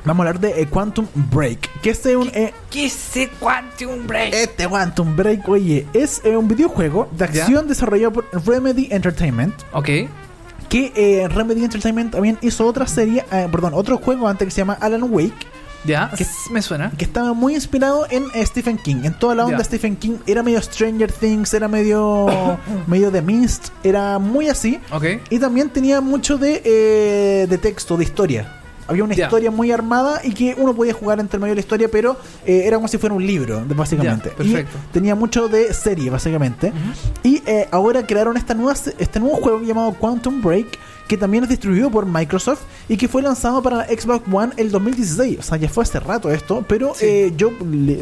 Vamos a hablar de eh, Quantum Break. Que este es un. eh, ¿Qué es ese Quantum Break? este Quantum Break, oye, es eh, un videojuego de ¿Ya? acción desarrollado por Remedy Entertainment. Ok. Que eh, Remedy Entertainment también hizo otra serie, eh, perdón, otro juego antes que se llama Alan Wake. Ya, ¿Qué- s- me suena. que estaba muy inspirado en eh, Stephen King. En toda la onda Ya. Stephen King era medio Stranger Things, era medio medio de Mist, era muy así. Ok. Y también tenía mucho de, eh, de texto, de historia. Había una historia muy armada y que uno podía jugar entre medio de la historia, pero eh, era como si fuera un libro, básicamente. Perfecto. Y tenía mucho de serie, básicamente. Y eh, ahora crearon esta nueva, este nuevo juego llamado Quantum Break, que también es distribuido por Microsoft y que fue lanzado para la Xbox One el 2016. O sea, ya fue hace rato esto, pero Sí. eh, yo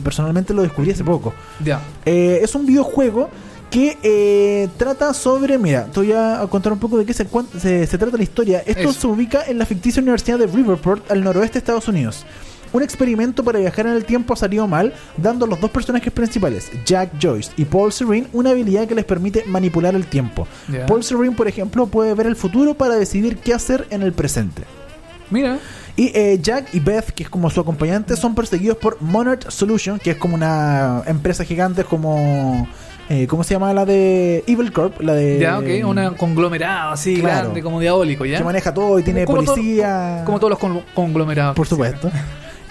personalmente lo descubrí hace poco. Ya. Eh, es un videojuego que eh, trata sobre. Mira, te voy a contar un poco de qué se, se, se trata la historia. Esto Eso. se ubica en la ficticia Universidad de Riverport, al noroeste de Estados Unidos. Un experimento para viajar en el tiempo salió mal, dando a los dos personajes principales, Jack Joyce y Paul Serene, una habilidad que les permite manipular el tiempo. Paul Serene, por ejemplo, puede ver el futuro para decidir qué hacer en el presente. Mira. Y eh, Jack y Beth, que es como su acompañante, son perseguidos por Monarch Solution, que es como una empresa gigante como... eh, ¿Cómo se llama la de Evil Corp? La de... Ya, ok. Un conglomerado así Claro. grande, como diabólico, ¿ya? Que maneja todo y tiene Como todo- policía... Como todos los con- conglomerados. Por supuesto.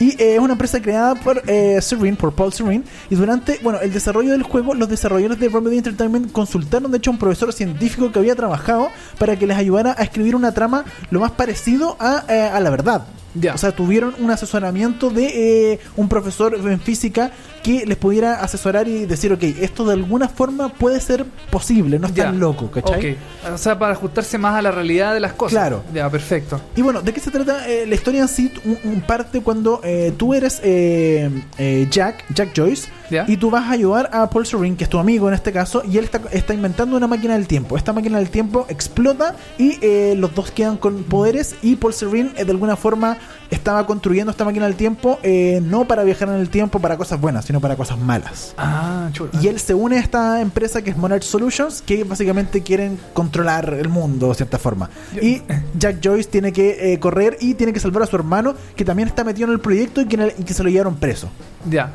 Y eh, es una empresa creada por eh, Serene, por Paul Serene. Y durante bueno, el desarrollo del juego, los desarrolladores de Remedy Entertainment consultaron, de hecho, a un profesor científico que había trabajado para que les ayudara a escribir una trama lo más parecido a, eh, a la verdad. Ya. O sea, tuvieron un asesoramiento de eh, un profesor en física que les pudiera asesorar y decir, ok, esto de alguna forma puede ser posible, no es Ya. tan loco, ¿cachai? Ok. O sea, para ajustarse más a la realidad de las cosas. Claro. Ya, perfecto. Y bueno, ¿de qué se trata eh, la historia en sí? Un, un parte cuando eh, tú eres eh, eh, Jack, Jack Joyce, Ya. y tú vas a ayudar a Paul Serene, que es tu amigo en este caso, y él está, está inventando una máquina del tiempo. Esta máquina del tiempo explota y eh, los dos quedan con poderes y Paul Serene eh, de alguna forma estaba construyendo esta máquina del tiempo eh, no para viajar en el tiempo para cosas buenas, sino para cosas malas. Ah, chulo. Y él se une a esta empresa que es Monarch Solutions, que básicamente quieren controlar el mundo de cierta forma. Y Jack Joyce tiene que eh, correr y tiene que salvar a su hermano, que también está metido en el proyecto y que, y que se lo llevaron preso. Ya.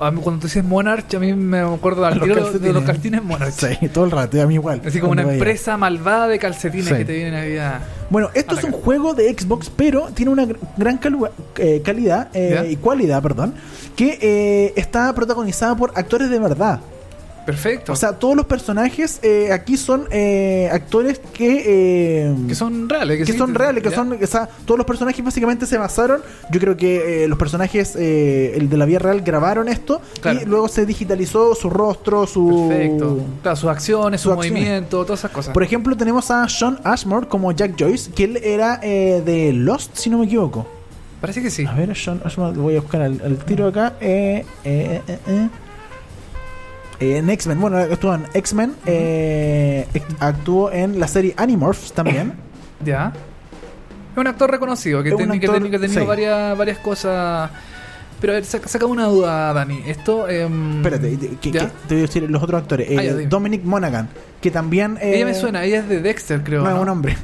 A mí, Cuando tú dices Monarch, a mí me acuerdo al tiro de los calcetines Monarch. Sí, todo el rato, a mí igual. Así como una empresa malvada de calcetines Sí. que te vienen a vida. Bueno, esto es un juego de Xbox, pero tiene una gr- gran eh, calidad eh, y cualidad, perdón, que eh, está protagonizada por actores de verdad. Perfecto. O sea, todos los personajes eh, aquí son eh, actores que... eh, que son reales. que sí, son reales, que ya. son, o sea, todos los personajes básicamente se basaron, yo creo que eh, los personajes, eh, el de la vida real grabaron esto Claro. y luego se digitalizó su rostro, su... Perfecto. Claro, sus acciones, su acciones. movimiento, todas esas cosas. Por ejemplo, tenemos a Sean Ashmore como Jack Joyce, que él era eh, de Lost, si no me equivoco. Parece que sí. A ver, Sean Ashmore, voy a buscar al, al tiro acá. Eh, eh, eh, eh. Eh, en X-Men, bueno, actuó en X-Men, eh, actuó en la serie Animorphs también. Ya. Es un actor reconocido que, ten- ha tenido sí. varias, varias cosas. Pero a ver, saca, saca una duda, Dani. Esto. em, Espérate, que, te voy a decir los otros actores. Eh, Ah, ya, dime. Dominic Monaghan, que también. eh, Ella me suena, ella es de Dexter, creo. No, ¿no? es un hombre.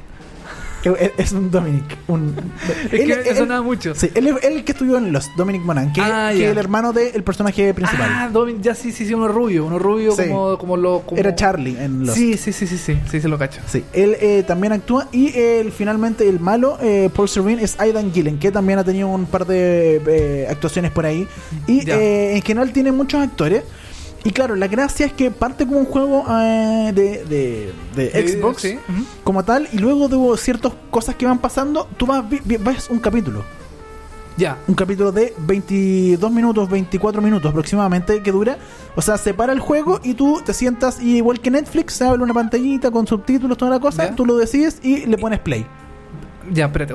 Es, un Dominic. Un, Es que él- sonaba mucho. Sí, él es el que estudió en los Dominic Monan, que, Ah, que es el hermano del personaje principal. Ah, Domin- ya sí, sí, sí, uno rubio, uno rubio Sí. como, como lo... como- Era Charlie en los. Sí, sí, sí, sí, sí, sí, se lo cacho. Sí, él eh, también actúa y él, finalmente el malo, eh, Paul Serene, es Aidan Gillen, que también ha tenido un par de eh, actuaciones por ahí. Y eh, en general tiene muchos actores. Y claro, la gracia es que parte como un juego eh, de, de- de Xbox sí, como tal, y luego de ciertas cosas que van pasando, tú vas, ves un capítulo. Ya. Un capítulo de 22 minutos, 24 minutos aproximadamente que dura. O sea, se para el juego y tú te sientas, y igual que Netflix, se abre una pantallita con subtítulos, toda la cosa, Ya. tú lo decides y le pones play. Ya, espérate.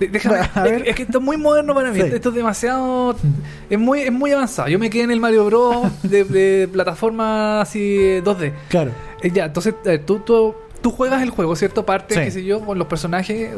Eh, Déjame, A ver. es, que esto es muy moderno para mí. Sí. Esto es demasiado. Es muy, es muy avanzado. Yo me quedé en el Mario Bros. de, de plataforma así eh, 2D. Claro. Eh, ya, entonces eh, tú, tú, tú juegas el juego, ¿cierto? Parte, Sí. qué sé yo, con los personajes.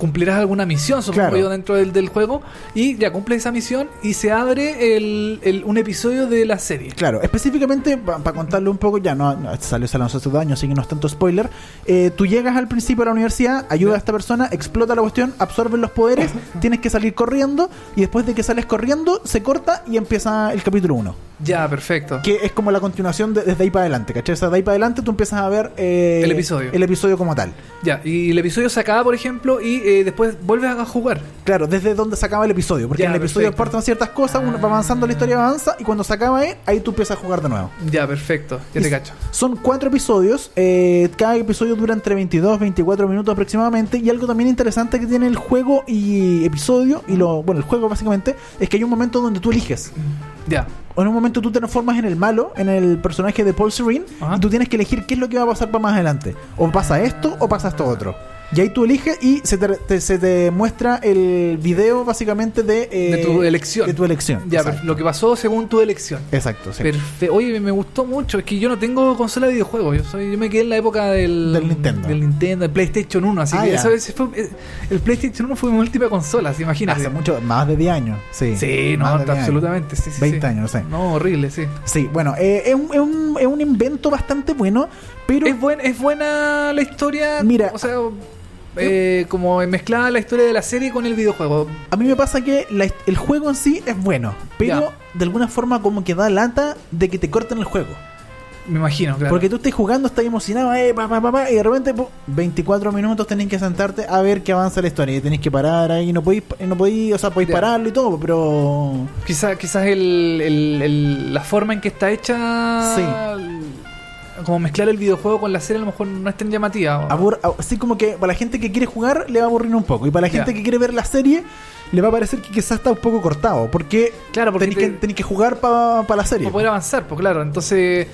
Cumplirás alguna misión, supongo Claro. yo, dentro del, del juego. Y ya cumples esa misión y se abre el, el- un episodio de la serie. Claro, específicamente, para contarle un poco, ya no, no salió hace dos años, así que no es tanto spoiler. eh, tú llegas al principio a la universidad, ayuda a esta persona, explota la cuestión, absorben los poderes, tienes que salir corriendo, y después de que sales corriendo, se corta y empieza el capítulo 1. Ya, perfecto. Que es como la continuación de- desde ahí para adelante, ¿cachai? O sea, de ahí para adelante tú empiezas a ver eh, El episodio. El episodio como tal. Ya, y el episodio se acaba, por ejemplo, y eh, después vuelves a jugar. Claro, desde donde se acaba el episodio. Porque Ya, en el episodio perfecto. aportan ciertas cosas, uno va avanzando, la historia avanza, y cuando se acaba ahí, ahí tú empiezas a jugar de nuevo. Ya, perfecto. Ya Y te s- cacho. Son cuatro episodios. eh, cada episodio dura entre 22 24 minutos aproximadamente. Y algo también interesante que tiene el juego y episodio, y lo bueno, el juego básicamente, es que hay un momento donde tú eliges. Ya. O en un momento tú te transformas en el malo, en el personaje de Paul Serene, Ajá. y tú tienes que elegir qué es lo que va a pasar para más adelante. O pasa esto o pasa esto otro. Y ahí tú eliges y se te, te- se te muestra el video básicamente de, eh, De tu elección. De tu elección. Ya, Exacto. lo que pasó según tu elección. Exacto, sí. Perfecto. Oye, me gustó mucho. Es que yo no tengo consola de videojuegos. Yo soy, yo me quedé en la época del, Del Nintendo. Del Nintendo, del PlayStation 1. Así Ah, que ya. esa vez fue, eh, el PlayStation 1 fue mi última consola, ¿se imagínate? Hace mucho, más de 10 años. Sí, Sí, no, Más de 10 años. absolutamente. Sí, sí, 20 sí. años, no sé. No, horrible, sí. Sí, bueno, eh, es, un, es, un, es un invento bastante bueno, pero Es, buen, es buena la historia. Mira. o sea, eh, como mezclada la historia de la serie con el videojuego. a mí me pasa que la el juego en sí es bueno, pero Ya. de alguna forma como que da lata de que te corten el juego. Me imagino, claro. Porque tú estás jugando, estás emocionado, eh, pa, pa, pa, y de repente pu, 24 minutos tenés que sentarte a ver que avanza la historia. Y tenés que parar ahí, no podéis, no podéis, o sea, podéis Ya. pararlo y todo, pero... Quizás quizás el, el- el- la forma en que está hecha. Sí. Como mezclar el videojuego con la serie a lo mejor no es tan llamativa. abur- así como que para la gente que quiere jugar le va a aburrir un poco. Y para la gente que quiere ver la serie le va a parecer que quizás está un poco cortado. Porque, Claro, porque tenéis te- que, que jugar para la serie. para poder avanzar, pues claro. Entonces,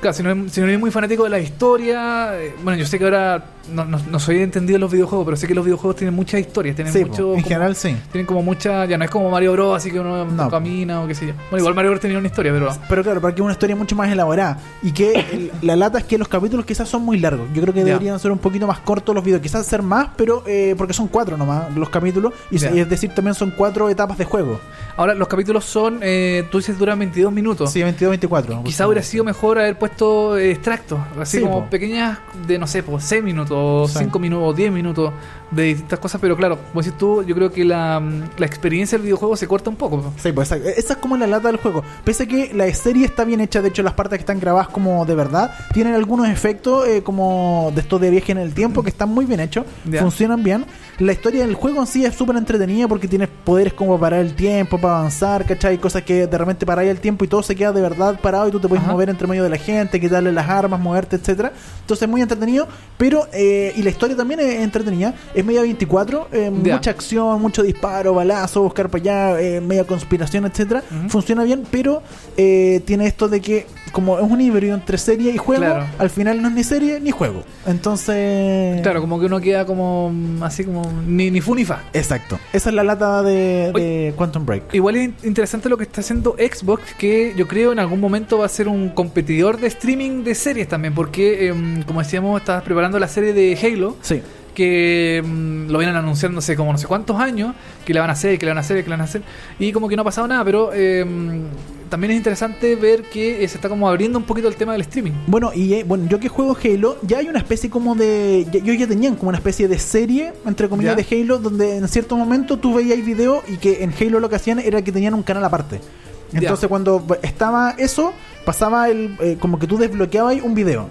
claro, si no, es- si no eres muy fanático de la historia, eh, bueno, yo sé que ahora no, no, no soy entendido de los videojuegos, pero sé que los videojuegos tienen muchas historias, tienen Sí, mucho. en como- general sí. Tienen como mucha. Ya no es como Mario Bros, así que uno No. camina o qué sé yo. Bueno, igual Mario Bros tenía una historia, pero. Pero claro, para que es una historia mucho más elaborada. Y que el- la lata es que los capítulos quizás son muy largos. Yo creo que deberían ser un poquito más cortos los videos. Quizás ser más, pero eh, porque son cuatro nomás los capítulos. Y, es decir, también son cuatro etapas de juego. Ahora, los capítulos son. eh, tú dices duran 22 minutos. Sí, 22, 24. Quizá hubiera sido mejor haber puesto eh, extractos, así Sí, como po. pequeñas de, no sé, pues 6 minutos, o Sí. 5 minutos, o 10 minutos de distintas cosas, pero claro, como decís tú, yo creo que la, la experiencia del videojuego se corta un poco. po. Sí, pues exacto. esa es como la lata del juego. Pese a que la serie está bien hecha, de hecho las partes que están grabadas como de verdad, tienen algunos efectos eh, como de estos de viaje en el tiempo que están muy bien hechos, funcionan bien. La historia del juego en sí es súper entretenida porque tienes poderes como parar el tiempo, para avanzar, ¿cachai? Cosas que de repente paráis el tiempo y todo se queda de verdad parado y tú te puedes Ajá. mover entre medio de la gente, quitarle las armas, moverte, etcétera. Entonces es muy entretenido, pero eh, y la historia también es entretenida, es media 24, eh, mucha acción, mucho disparo, balazo, buscar para allá, eh, media conspiración, etcétera. Funciona bien, pero eh, tiene esto de que como es un híbrido entre serie y juego, Claro. al final no es ni serie ni juego. Entonces, Claro, como que uno queda como mm, así como ni, ni fu ni fa. exacto. Esa es la lata de, Oye. de Quantum Break. Igual es in- interesante lo que está haciendo Xbox, que yo creo en algún momento va a ser un competidor de streaming de series también, porque, em, como decíamos, estabas preparando la serie de Halo, Sí. Que mm, lo vienen anunciando hace como no sé cuántos años, que le van a hacer, que le van a hacer, que le van a hacer, y como que no ha pasado nada, pero eh, mm, también es interesante ver que eh, se está como abriendo un poquito el tema del streaming. Bueno, y eh, bueno, yo que juego Halo, ya hay una especie como de. ya- Yo ya tenían como una especie de serie, entre comillas, ¿Ya? de Halo, donde en cierto momento tú veías video y que en Halo lo que hacían era que tenían un canal aparte. Entonces, Ya. cuando estaba eso, pasaba el. eh, como que tú desbloqueabas un video.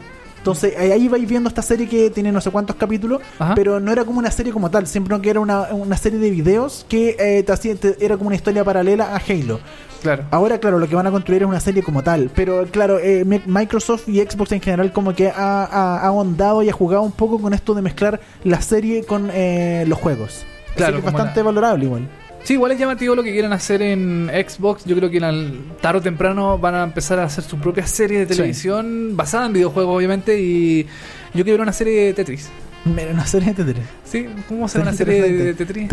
Entonces ahí- vais viendo esta serie que tiene no sé cuántos capítulos, Ajá. pero no era como una serie como tal, siempre que era una, una serie de videos que eh, te hacía- te- era como una historia paralela a Halo. Claro. Ahora, claro, lo que van a construir es una serie como tal. Pero, claro, eh, Mi- Microsoft y Xbox en general como que ha, ha- ha ahondado y ha jugado un poco con esto de mezclar la serie con eh, los juegos. Claro, Así que es bastante la- valorable igual. Sí, igual es llamativo lo que quieren hacer en Xbox. Yo creo que al tarde o temprano van a empezar a hacer su propia serie de Sí. televisión basada en videojuegos, obviamente. Y yo quiero ver una serie de Tetris. Mira, una serie de Tetris. ¿Sí? ¿Cómo será una serie de Tetris?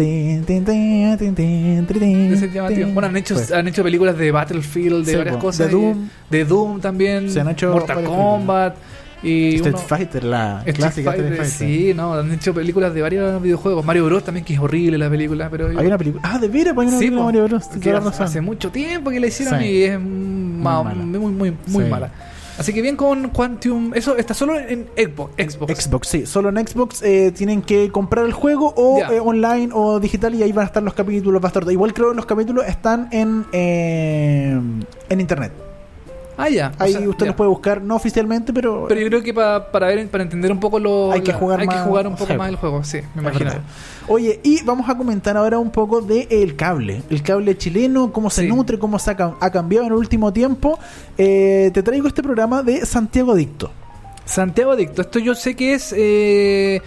Ese llamativo. Bueno, han hecho, Pues, han hecho películas de Battlefield, de Sí, varias cosas. De y- Doom. de Doom también. Se han hecho Mortal Kombat. Y Street uno- Fighter, la Street clásica Fighter, Street Fighter. Sí, no, han hecho películas de varios videojuegos. Mario Bros. también, que es horrible la película, pero... Hay una película. Ah, de veras, hay una Sí, película de po, Mario Bros. que hace, mucho tiempo que la hicieron Sí. y es ma- muy, muy, muy, muy Sí. mala. Así que bien con Quantum. Eso está solo en Xbox. Xbox. Xbox, sí. Solo en Xbox eh, tienen que comprar el juego o eh, online o digital y ahí van a estar los capítulos. Todo. Igual creo que los capítulos están en, eh, en internet. Ah, ya. o Ahí sea, usted ya. los puede buscar, no oficialmente, pero, Pero yo creo que pa- para ver, para entender un poco lo. Hay que jugar hay más- que jugar un poco más el juego, sí, me imagino. Oye, y vamos a comentar ahora un poco del el cable. El cable chileno, cómo se Sí. nutre, cómo se ha, cam- ha cambiado en el último tiempo. Eh, te traigo este programa de Santiago Adicto. Santiago Adicto, esto yo sé que es. eh,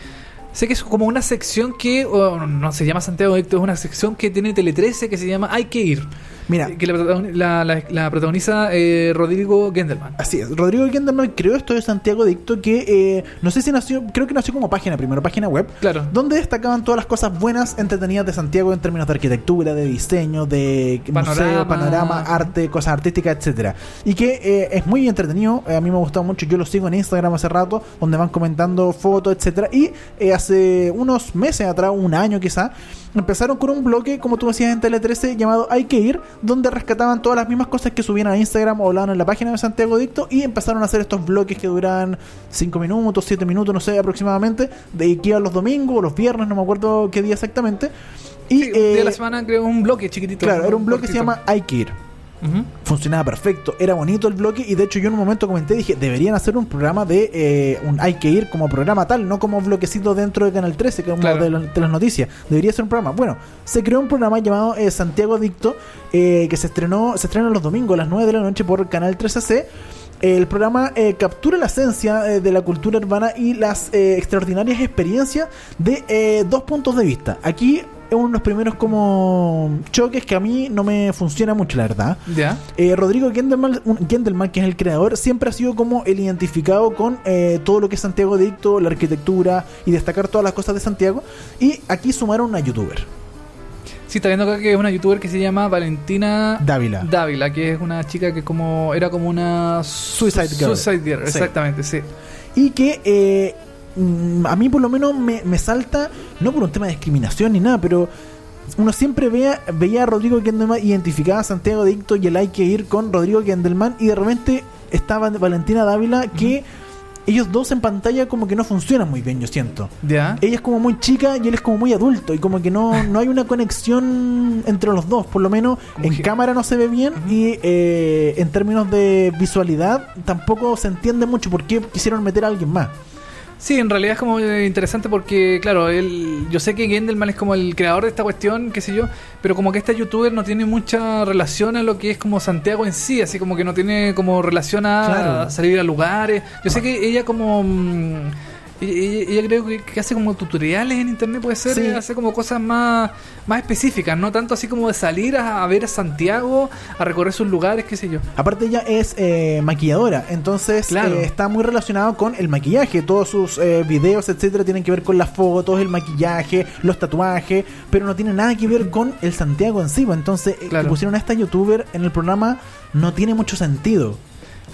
sé que es como una sección que. o no se llama Santiago Adicto, es una sección que tiene Tele 13 que se llama Hay que ir. Mira, Que la, la- la- protagoniza eh, Rodrigo Gendelman. Así es, Rodrigo Gendelman creó esto de Santiago Adicto que eh, no sé si nació, creo que nació como página primero, página web, Claro. donde destacaban todas las cosas buenas, entretenidas de Santiago en términos de arquitectura, de diseño, de Panorama. museo, panorama, arte, cosas artísticas, etcétera. Y que eh, es muy entretenido, eh, a mí me ha gustado mucho, yo lo sigo en Instagram hace rato, donde van comentando fotos, etcétera. Y eh, hace unos meses atrás, un año quizá, empezaron con un bloque, como tú decías en Tele 13, llamado Hay que ir, donde rescataban todas las mismas cosas que subían a Instagram o hablaban en la página de Santiago Adicto y empezaron a hacer estos bloques que duran 5 minutos, 7 minutos, no sé, aproximadamente, de que iban los domingos o los viernes, no me acuerdo qué día exactamente. Y Sí, día de eh, la semana creo un bloque chiquitito. claro, era un bloque que se llama Hay que ir Funcionaba perfecto, era bonito el bloque y de hecho yo en un momento comenté, dije, deberían hacer un programa de eh, un hay que ir como programa tal, no como bloquecito dentro de Canal 13, que es Claro. de, de las noticias, debería ser un programa. Bueno, se creó un programa llamado eh, Santiago Adicto, eh, que se estrenó, se estrena los domingos a las 9 de la noche por Canal 13C. El programa eh, captura la esencia eh, de la cultura urbana y las eh, extraordinarias experiencias de dos puntos de vista. Aquí es uno de los primeros como choques que a mí no me funciona mucho, la verdad. Ya. Eh, Rodrigo Gendelman, que es el creador, siempre ha sido como el identificado con eh, todo lo que es Santiago Adicto, la arquitectura y destacar todas las cosas de Santiago. Y aquí sumaron una youtuber, Sí, está viendo acá que es una youtuber que se llama Valentina Dávila. Dávila, que es una chica que como era como una Suicide Girl. Suicide Girl, Sí. exactamente, sí. y que eh, a mí por lo menos me, me salta, no por un tema de discriminación ni nada, pero uno siempre vea, veía a Rodrigo Gendelman identificada a Santiago Adicto y el hay que ir con Rodrigo Gendelman y de repente estaba Valentina Dávila que ellos dos en pantalla como que no funcionan muy bien, yo siento. Ya. ella es como muy chica y él es como muy adulto y como que no, no hay una conexión entre los dos, por lo menos Como en que- cámara no se ve bien y eh, en términos de visualidad tampoco se entiende mucho por qué quisieron meter a alguien más. Sí, en realidad es como interesante porque, claro, él, yo sé que Gendelman es como el creador de esta cuestión, qué sé yo, pero como que esta youtuber no tiene mucha relación a lo que es como Santiago en sí, así como que no tiene como relación a Claro. salir a lugares. Yo sé que ella como... mm, ella, ella creo que, que hace como tutoriales en internet, puede ser, Sí. hace como cosas más, más específicas, no tanto así como de salir a, a ver a Santiago, a recorrer sus lugares, qué sé yo. Aparte ella es eh, maquilladora, entonces Claro. eh, está muy relacionado con el maquillaje. Todos sus eh, videos, etcétera, tienen que ver con las fotos, el maquillaje, los tatuajes, pero no tiene nada que ver con el Santiago en sí. pues, Entonces, eh, Claro. que pusieron a esta youtuber en el programa no tiene mucho sentido.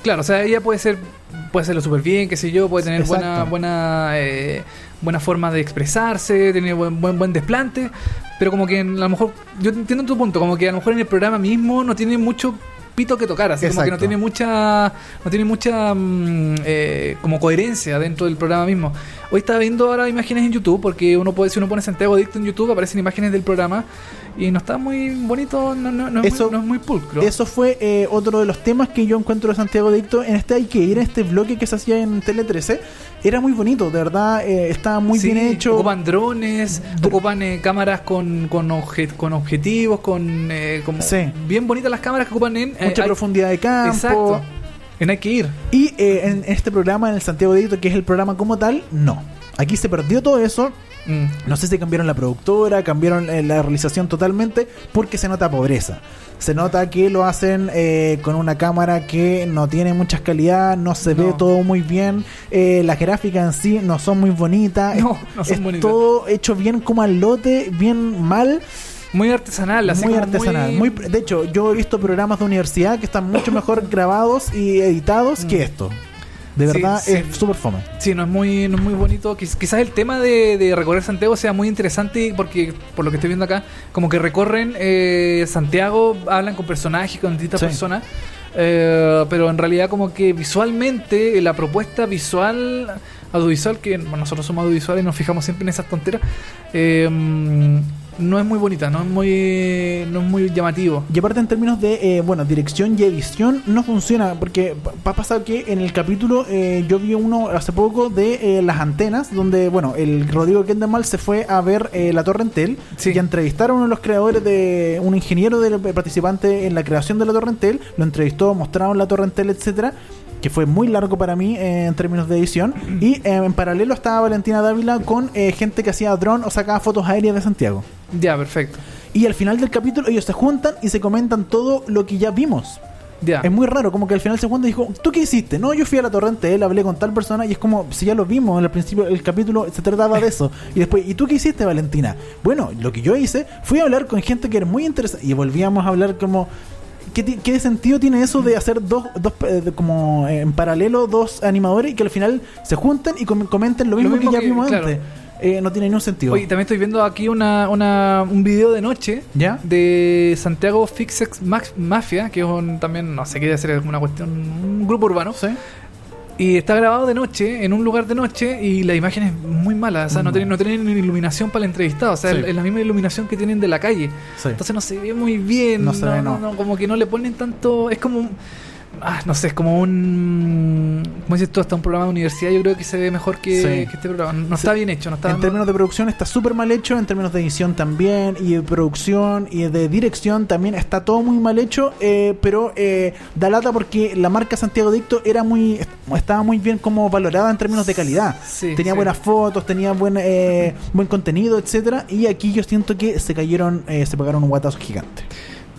Claro, o sea, ella puede ser puede hacerlo súper bien, qué sé yo, puede tener buena Exacto. buena eh, buena forma de expresarse, tener buen buen, buen desplante, pero como que a lo mejor yo entiendo tu punto, como que a lo mejor en el programa mismo no tiene mucho pito que tocar, así como que no tiene mucha no tiene mucha mm, eh, como coherencia dentro del programa mismo. Hoy estaba viendo ahora imágenes en YouTube porque uno puede si uno pone Santiago Adicto en YouTube aparecen imágenes del programa y no está muy bonito, no, no, no es, Eso- muy, no es muy pulcro. Eso fue eh, otro de los temas que yo encuentro de Santiago Dicto. En este hay que ir, en este bloque que se hacía en Tele 13. Era muy bonito, de verdad. eh, estaba muy Sí, bien hecho. Ocupan drones, ocupan eh, cámaras con, con, obje- con objetivos, con eh, como Sí. bien bonitas las cámaras que ocupan en mucha hay- profundidad de campo. Exacto. En hay que ir. Y eh, en este programa, en el Santiago Dicto, que es el programa como tal, no. Aquí se perdió todo eso. Mm. No sé si cambiaron la productora, cambiaron eh, la realización totalmente, porque se nota pobreza. Se nota que lo hacen eh, con una cámara que no tiene muchas calidad, no se ve todo muy bien, eh, las gráficas en sí no son muy bonitas, No, no son es bonitas. todo hecho bien como al lote, bien mal, Muy artesanal, así muy como artesanal. Muy, de hecho, yo he visto programas de universidad que están mucho mejor grabados y editados que esto. De Mm. Verdad, sí. es súper fome. Sí, no es muy, no es muy bonito. Quiz- Quizás el tema de, de recorrer Santiago sea muy interesante porque, por lo que estoy viendo acá, como que recorren eh, Santiago, hablan con personajes, con distintas Sí. personas. eh, pero en realidad como que visualmente la propuesta visual audiovisual que bueno, nosotros somos audiovisuales y nos fijamos siempre en esas tonteras eh, mm, no es muy bonita no es muy no es muy llamativo Y aparte en términos de, eh, bueno, dirección y edición no funciona, porque ha pasado que en el capítulo eh, yo vi uno hace poco de eh, las antenas, donde, bueno, el Rodrigo Kendemal se fue a ver eh, la Torre Entel Sí. y a entrevistar a uno de los creadores de, un ingeniero del participante en la creación de la Torre Entel, lo entrevistó, mostraron la Torre Entel, etcétera que fue muy largo para mí eh, en términos de edición y eh, en paralelo estaba Valentina Dávila con eh, gente que hacía dron o sacaba fotos aéreas de Santiago ya perfecto y al final del capítulo ellos se juntan y se comentan todo lo que ya vimos. ya Es muy raro, como que al final se juntan y dijo, ¿tú qué hiciste? No, yo fui a la torrente, él hablé con tal persona y es como, si ya lo vimos en el principio, el capítulo se trataba de eso. Y después, ¿y tú qué hiciste, Valentina? Bueno, lo que yo hice fui a hablar con gente que era muy interesante y volvíamos a hablar como... ¿Qué, qué sentido tiene eso de hacer dos, dos eh, como eh, en paralelo dos animadores y que al final se junten y com- comenten lo mismo, mismo que ya vimos claro. antes? Eh, no tiene ningún sentido. Oye, también estoy viendo aquí una, una, un video de noche ¿Ya? de Santiago Fixex Max Mafia, que es un, también, no sé qué hacer, es una cuestión, un grupo urbano. ¿Sí? Y está grabado de noche, en un lugar de noche, y la imagen es muy mala. O sea, no tienen, mala. no tienen ni iluminación para el entrevistado. O sea, Sí. es la misma iluminación que tienen de la calle. Sí. Entonces no se ve muy bien. No se ve, no. como que no le ponen tanto. Es como. Ah, no sé, es como un. ¿Cómo dices tú? Hasta un programa de universidad. Yo creo que se ve mejor que, Sí. que este programa. No está bien hecho. No está en términos de producción está súper mal hecho, en términos de edición también, y de producción y de dirección también está todo muy mal hecho, eh, pero eh, da lata porque la marca Santiago Dicto era muy estaba muy bien como valorada en términos de calidad. Sí, tenía sí. buenas fotos, tenía buen eh, buen contenido, etcétera, y aquí yo siento que se cayeron, eh, se pagaron un guatazo gigante.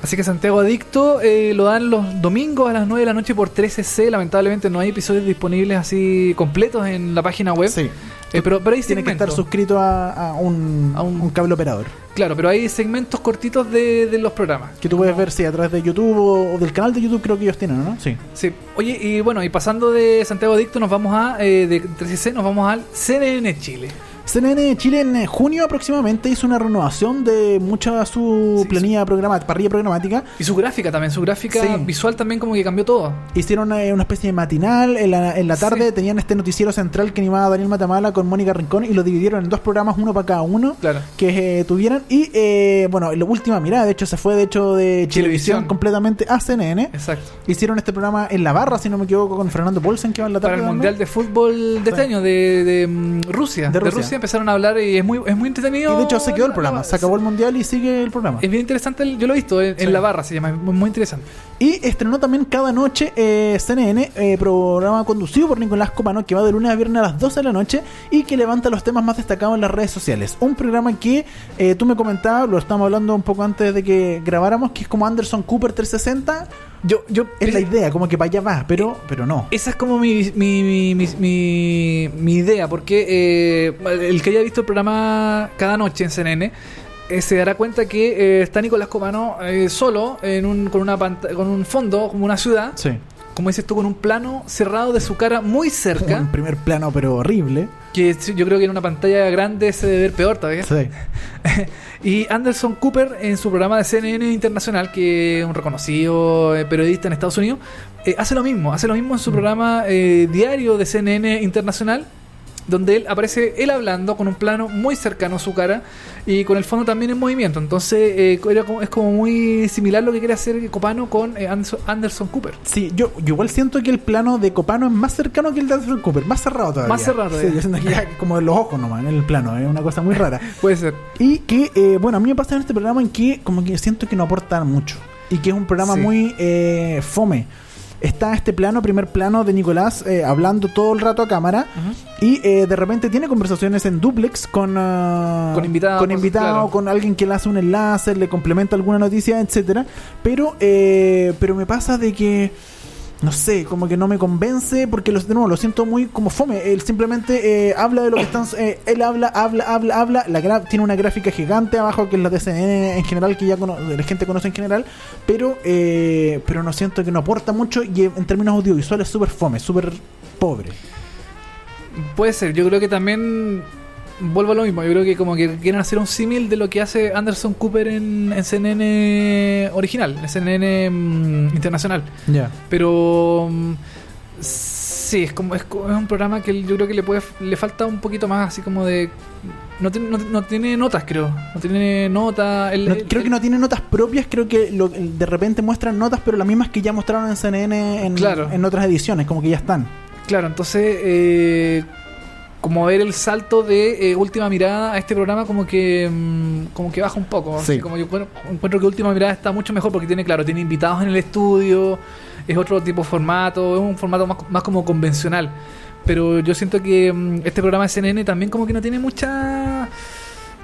Así que Santiago Adicto eh, lo dan los domingos a las 9 de la noche por 13C. Lamentablemente no hay episodios disponibles así completos en la página web. Sí. Eh, pero, pero hay Tiene que estar suscrito a, a un, A un- un cable operador. Claro, pero hay segmentos cortitos de, de los programas. Que tú puedes ver si a través de YouTube o, o del canal de YouTube creo que ellos tienen, ¿no? Sí. Sí. Oye, y bueno, y pasando de Santiago Adicto, nos vamos a, eh, de 13C, nos vamos al CNN Chile. CNN de Chile en junio aproximadamente hizo una renovación de mucha su Sí, planilla programática, parrilla programática. Y su gráfica también, su gráfica Sí. visual también como que cambió todo. Hicieron eh, una especie de matinal. En la, en la tarde Sí. tenían este noticiero central que animaba Daniel Matamala con Mónica Rincón y lo dividieron en dos programas, uno para cada uno. Claro. Que eh, tuvieran. Y eh, bueno, la última mirada, de hecho, se fue de hecho de televisión completamente a CNN. Exacto. Hicieron este programa en la barra, si no me equivoco, con Fernando Paulsen que va en la tarde. Para el. Mundial de Fútbol de este año, de, de, mm, Rusia. De De Rusia. Rusia. empezaron a hablar y es muy, es muy entretenido. Y de hecho se quedó el programa, se acabó el mundial y sigue el programa. Es bien interesante, el- yo lo he visto en, en Sí. la barra, se llama, es muy, muy interesante. Y estrenó también cada noche eh, CNN, eh, programa conducido por Nicolás Copano, que va de lunes a viernes a las 12 de la noche y que levanta los temas más destacados en las redes sociales. Un programa que eh, tú me comentabas, lo estábamos hablando un poco antes de que grabáramos, que es como Anderson Cooper 360. Yo, yo, Es la idea, como que para allá va, pero, pero no. Esa es como mi, mi, mi, mi, idea, porque eh, el que haya visto el programa cada noche en CNN eh, se dará cuenta que eh, está Nicolás Comano eh, solo en un, con, una con un fondo, como una ciudad, Sí. Como dices tú, con un plano cerrado de su cara muy cerca. Un primer plano, pero horrible. Que yo creo que en una pantalla grande se debe ver peor todavía. Sí. y Anderson Cooper en su programa de CNN Internacional, que es un reconocido eh, periodista en Estados Unidos, eh, hace lo mismo, hace lo mismo en su programa eh, diario de CNN Internacional, donde él aparece él hablando con un plano muy cercano a su cara y con el fondo también en movimiento. Entonces eh, era como- es como muy similar lo que quiere hacer Copano con eh, Anderson, Anderson Cooper. Sí, yo, yo igual siento que el plano de Copano es más cercano que el de Anderson Cooper, más cerrado todavía. Más cerrado Sí, yo siento que ya como en los ojos nomás, en el plano, es una cosa muy rara. Puede ser. Y que, eh, bueno, a mí me pasa en este programa en que como que siento que no aporta mucho. Y que es un programa Sí. muy eh, fome. Está este plano, primer plano de Nicolás eh, hablando todo el rato a cámara. Y eh, de repente tiene conversaciones en duplex con, ah, Con invitados, con, invitado, claro. con alguien que le hace un enlace, le complementa alguna noticia, etcétera. Pero, eh, pero me pasa de que no sé, como que no me convence porque los, de nuevo lo siento muy como fome. Él simplemente eh, habla de lo que están. eh, él habla, habla, habla, habla. La tiene una gráfica gigante abajo que es la de en general, que ya la gente conoce en general. Pero, eh, pero no siento que no aporta mucho y eh, en términos audiovisuales súper fome, súper pobre. Puede ser, yo creo que también vuelvo a lo mismo, yo creo que como que quieren hacer un símil de lo que hace Anderson Cooper en, en CNN original, en CNN mm, internacional. Ya. Pero mm, sí, es como es, un programa que yo creo que le puede le falta un poquito más así como de no, tiene- no, no tiene notas, creo. No tiene nota. el- No- el- creo que no tiene notas propias, creo que lo- de repente muestran notas, pero las mismas que ya mostraron en CNN en, Claro. en otras ediciones, como que ya están. Claro, entonces, eh, como ver el salto de eh, Última Mirada a este programa, como que mm, como que baja un poco. Sí. Así como yo bueno, encuentro que Última Mirada está mucho mejor porque tiene, claro, tiene invitados en el estudio, es otro tipo de formato, es un formato más, más como convencional. Pero yo siento que mm, este programa de CNN también como que no tiene mucha...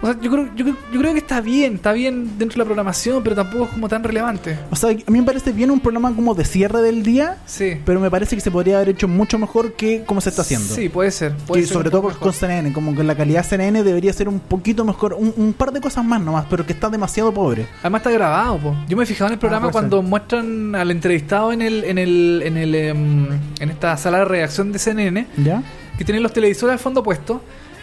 O sea, yo creo, yo, creo- yo creo que está bien, está bien dentro de la programación, pero tampoco es como tan relevante. O sea, a mí me parece bien un programa como de cierre del día, Sí. pero me parece que se podría haber hecho mucho mejor que como se está haciendo. Sí, puede ser. puede ser sobre todo con. CNN, como que la calidad CNN debería ser un poquito mejor, un, un par de cosas más nomás, pero que está demasiado pobre. Además está grabado, po. Yo me he fijado en el programa puede cuando muestran al entrevistado en el, en el, en el, em, en esta sala de redacción de CNN, ¿Ya? que tienen los televisores al fondo puestos,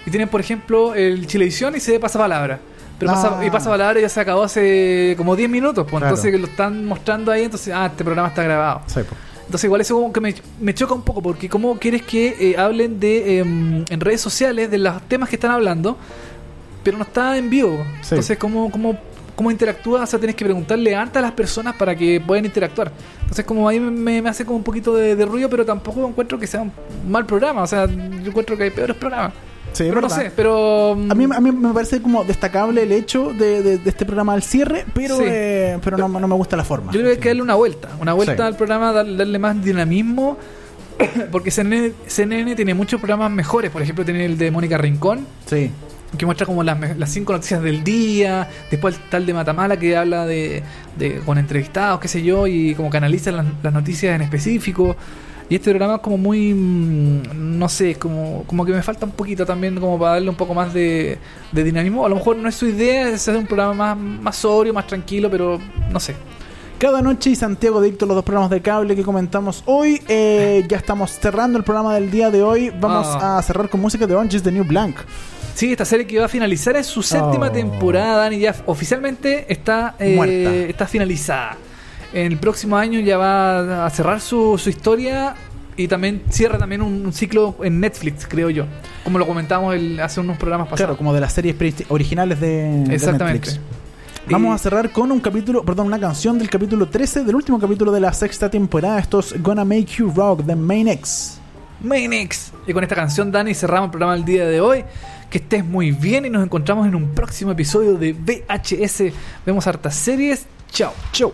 y tienen, por ejemplo, el Chilevisión y se ve pasapalabra. Pero Ah. pasa, y pasapalabra ya se acabó hace como 10 minutos, pues Claro. entonces lo están mostrando ahí, entonces, ah, este programa está grabado. Sí. Entonces igual eso como que me, me choca un poco, porque cómo quieres que eh, hablen de em, en redes sociales de los temas que están hablando, pero no está en vivo. Sí. Entonces, ¿cómo, cómo, cómo interactúas? O sea, tienes que preguntarle antes a las personas para que puedan interactuar. Entonces, como ahí me, me hace como un poquito de, de ruido, pero tampoco encuentro que sea un mal programa. O sea, yo encuentro que hay peores programas. Sí, pero no sé, pero... A mí, a mí me parece como destacable el hecho de, de- de este programa al cierre, pero, Sí. eh, pero no, no me gusta la forma. Yo creo que hay que darle una vuelta, una vuelta Sí. al programa, dar- darle más dinamismo, porque CNN, CNN tiene muchos programas mejores, por ejemplo tiene el de Mónica Rincón, Sí. que muestra como las, las cinco noticias del día, después el tal de Matamala que habla de, de- con entrevistados, qué sé yo, y como que analiza las, las noticias en específico. Y este programa es como muy, mm, no sé, es como, como que me falta un poquito también como para darle un poco más de, de dinamismo. A lo mejor no es su idea, es hacer un programa más, más sobrio, más tranquilo, pero no sé. Cada noche y Santiago Dicto, los dos programas de cable que comentamos hoy. Eh, ya estamos cerrando el programa del día de hoy. Vamos Ah. a cerrar con música de Orange is the New Blank. Sí, esta serie que va a finalizar en su séptima Oh. temporada, Dani, ya oficialmente está, eh, Muerta. está finalizada. En el próximo año ya va a cerrar su, su historia y también cierra también un, un ciclo en Netflix, creo yo. Como lo comentamos el- hace unos programas pasados. Claro, como de las series originales de, de Exactamente. Netflix. Vamos a cerrar con un capítulo, perdón, una canción del capítulo 13 del último capítulo de la sexta temporada. Esto es Gonna Make You Rock, The Main X. Mainix. Y con esta canción, Dani, cerramos el programa del día de hoy. Que estés muy bien y nos encontramos en un próximo episodio de VHS. Vemos hartas series. Chao. Chau.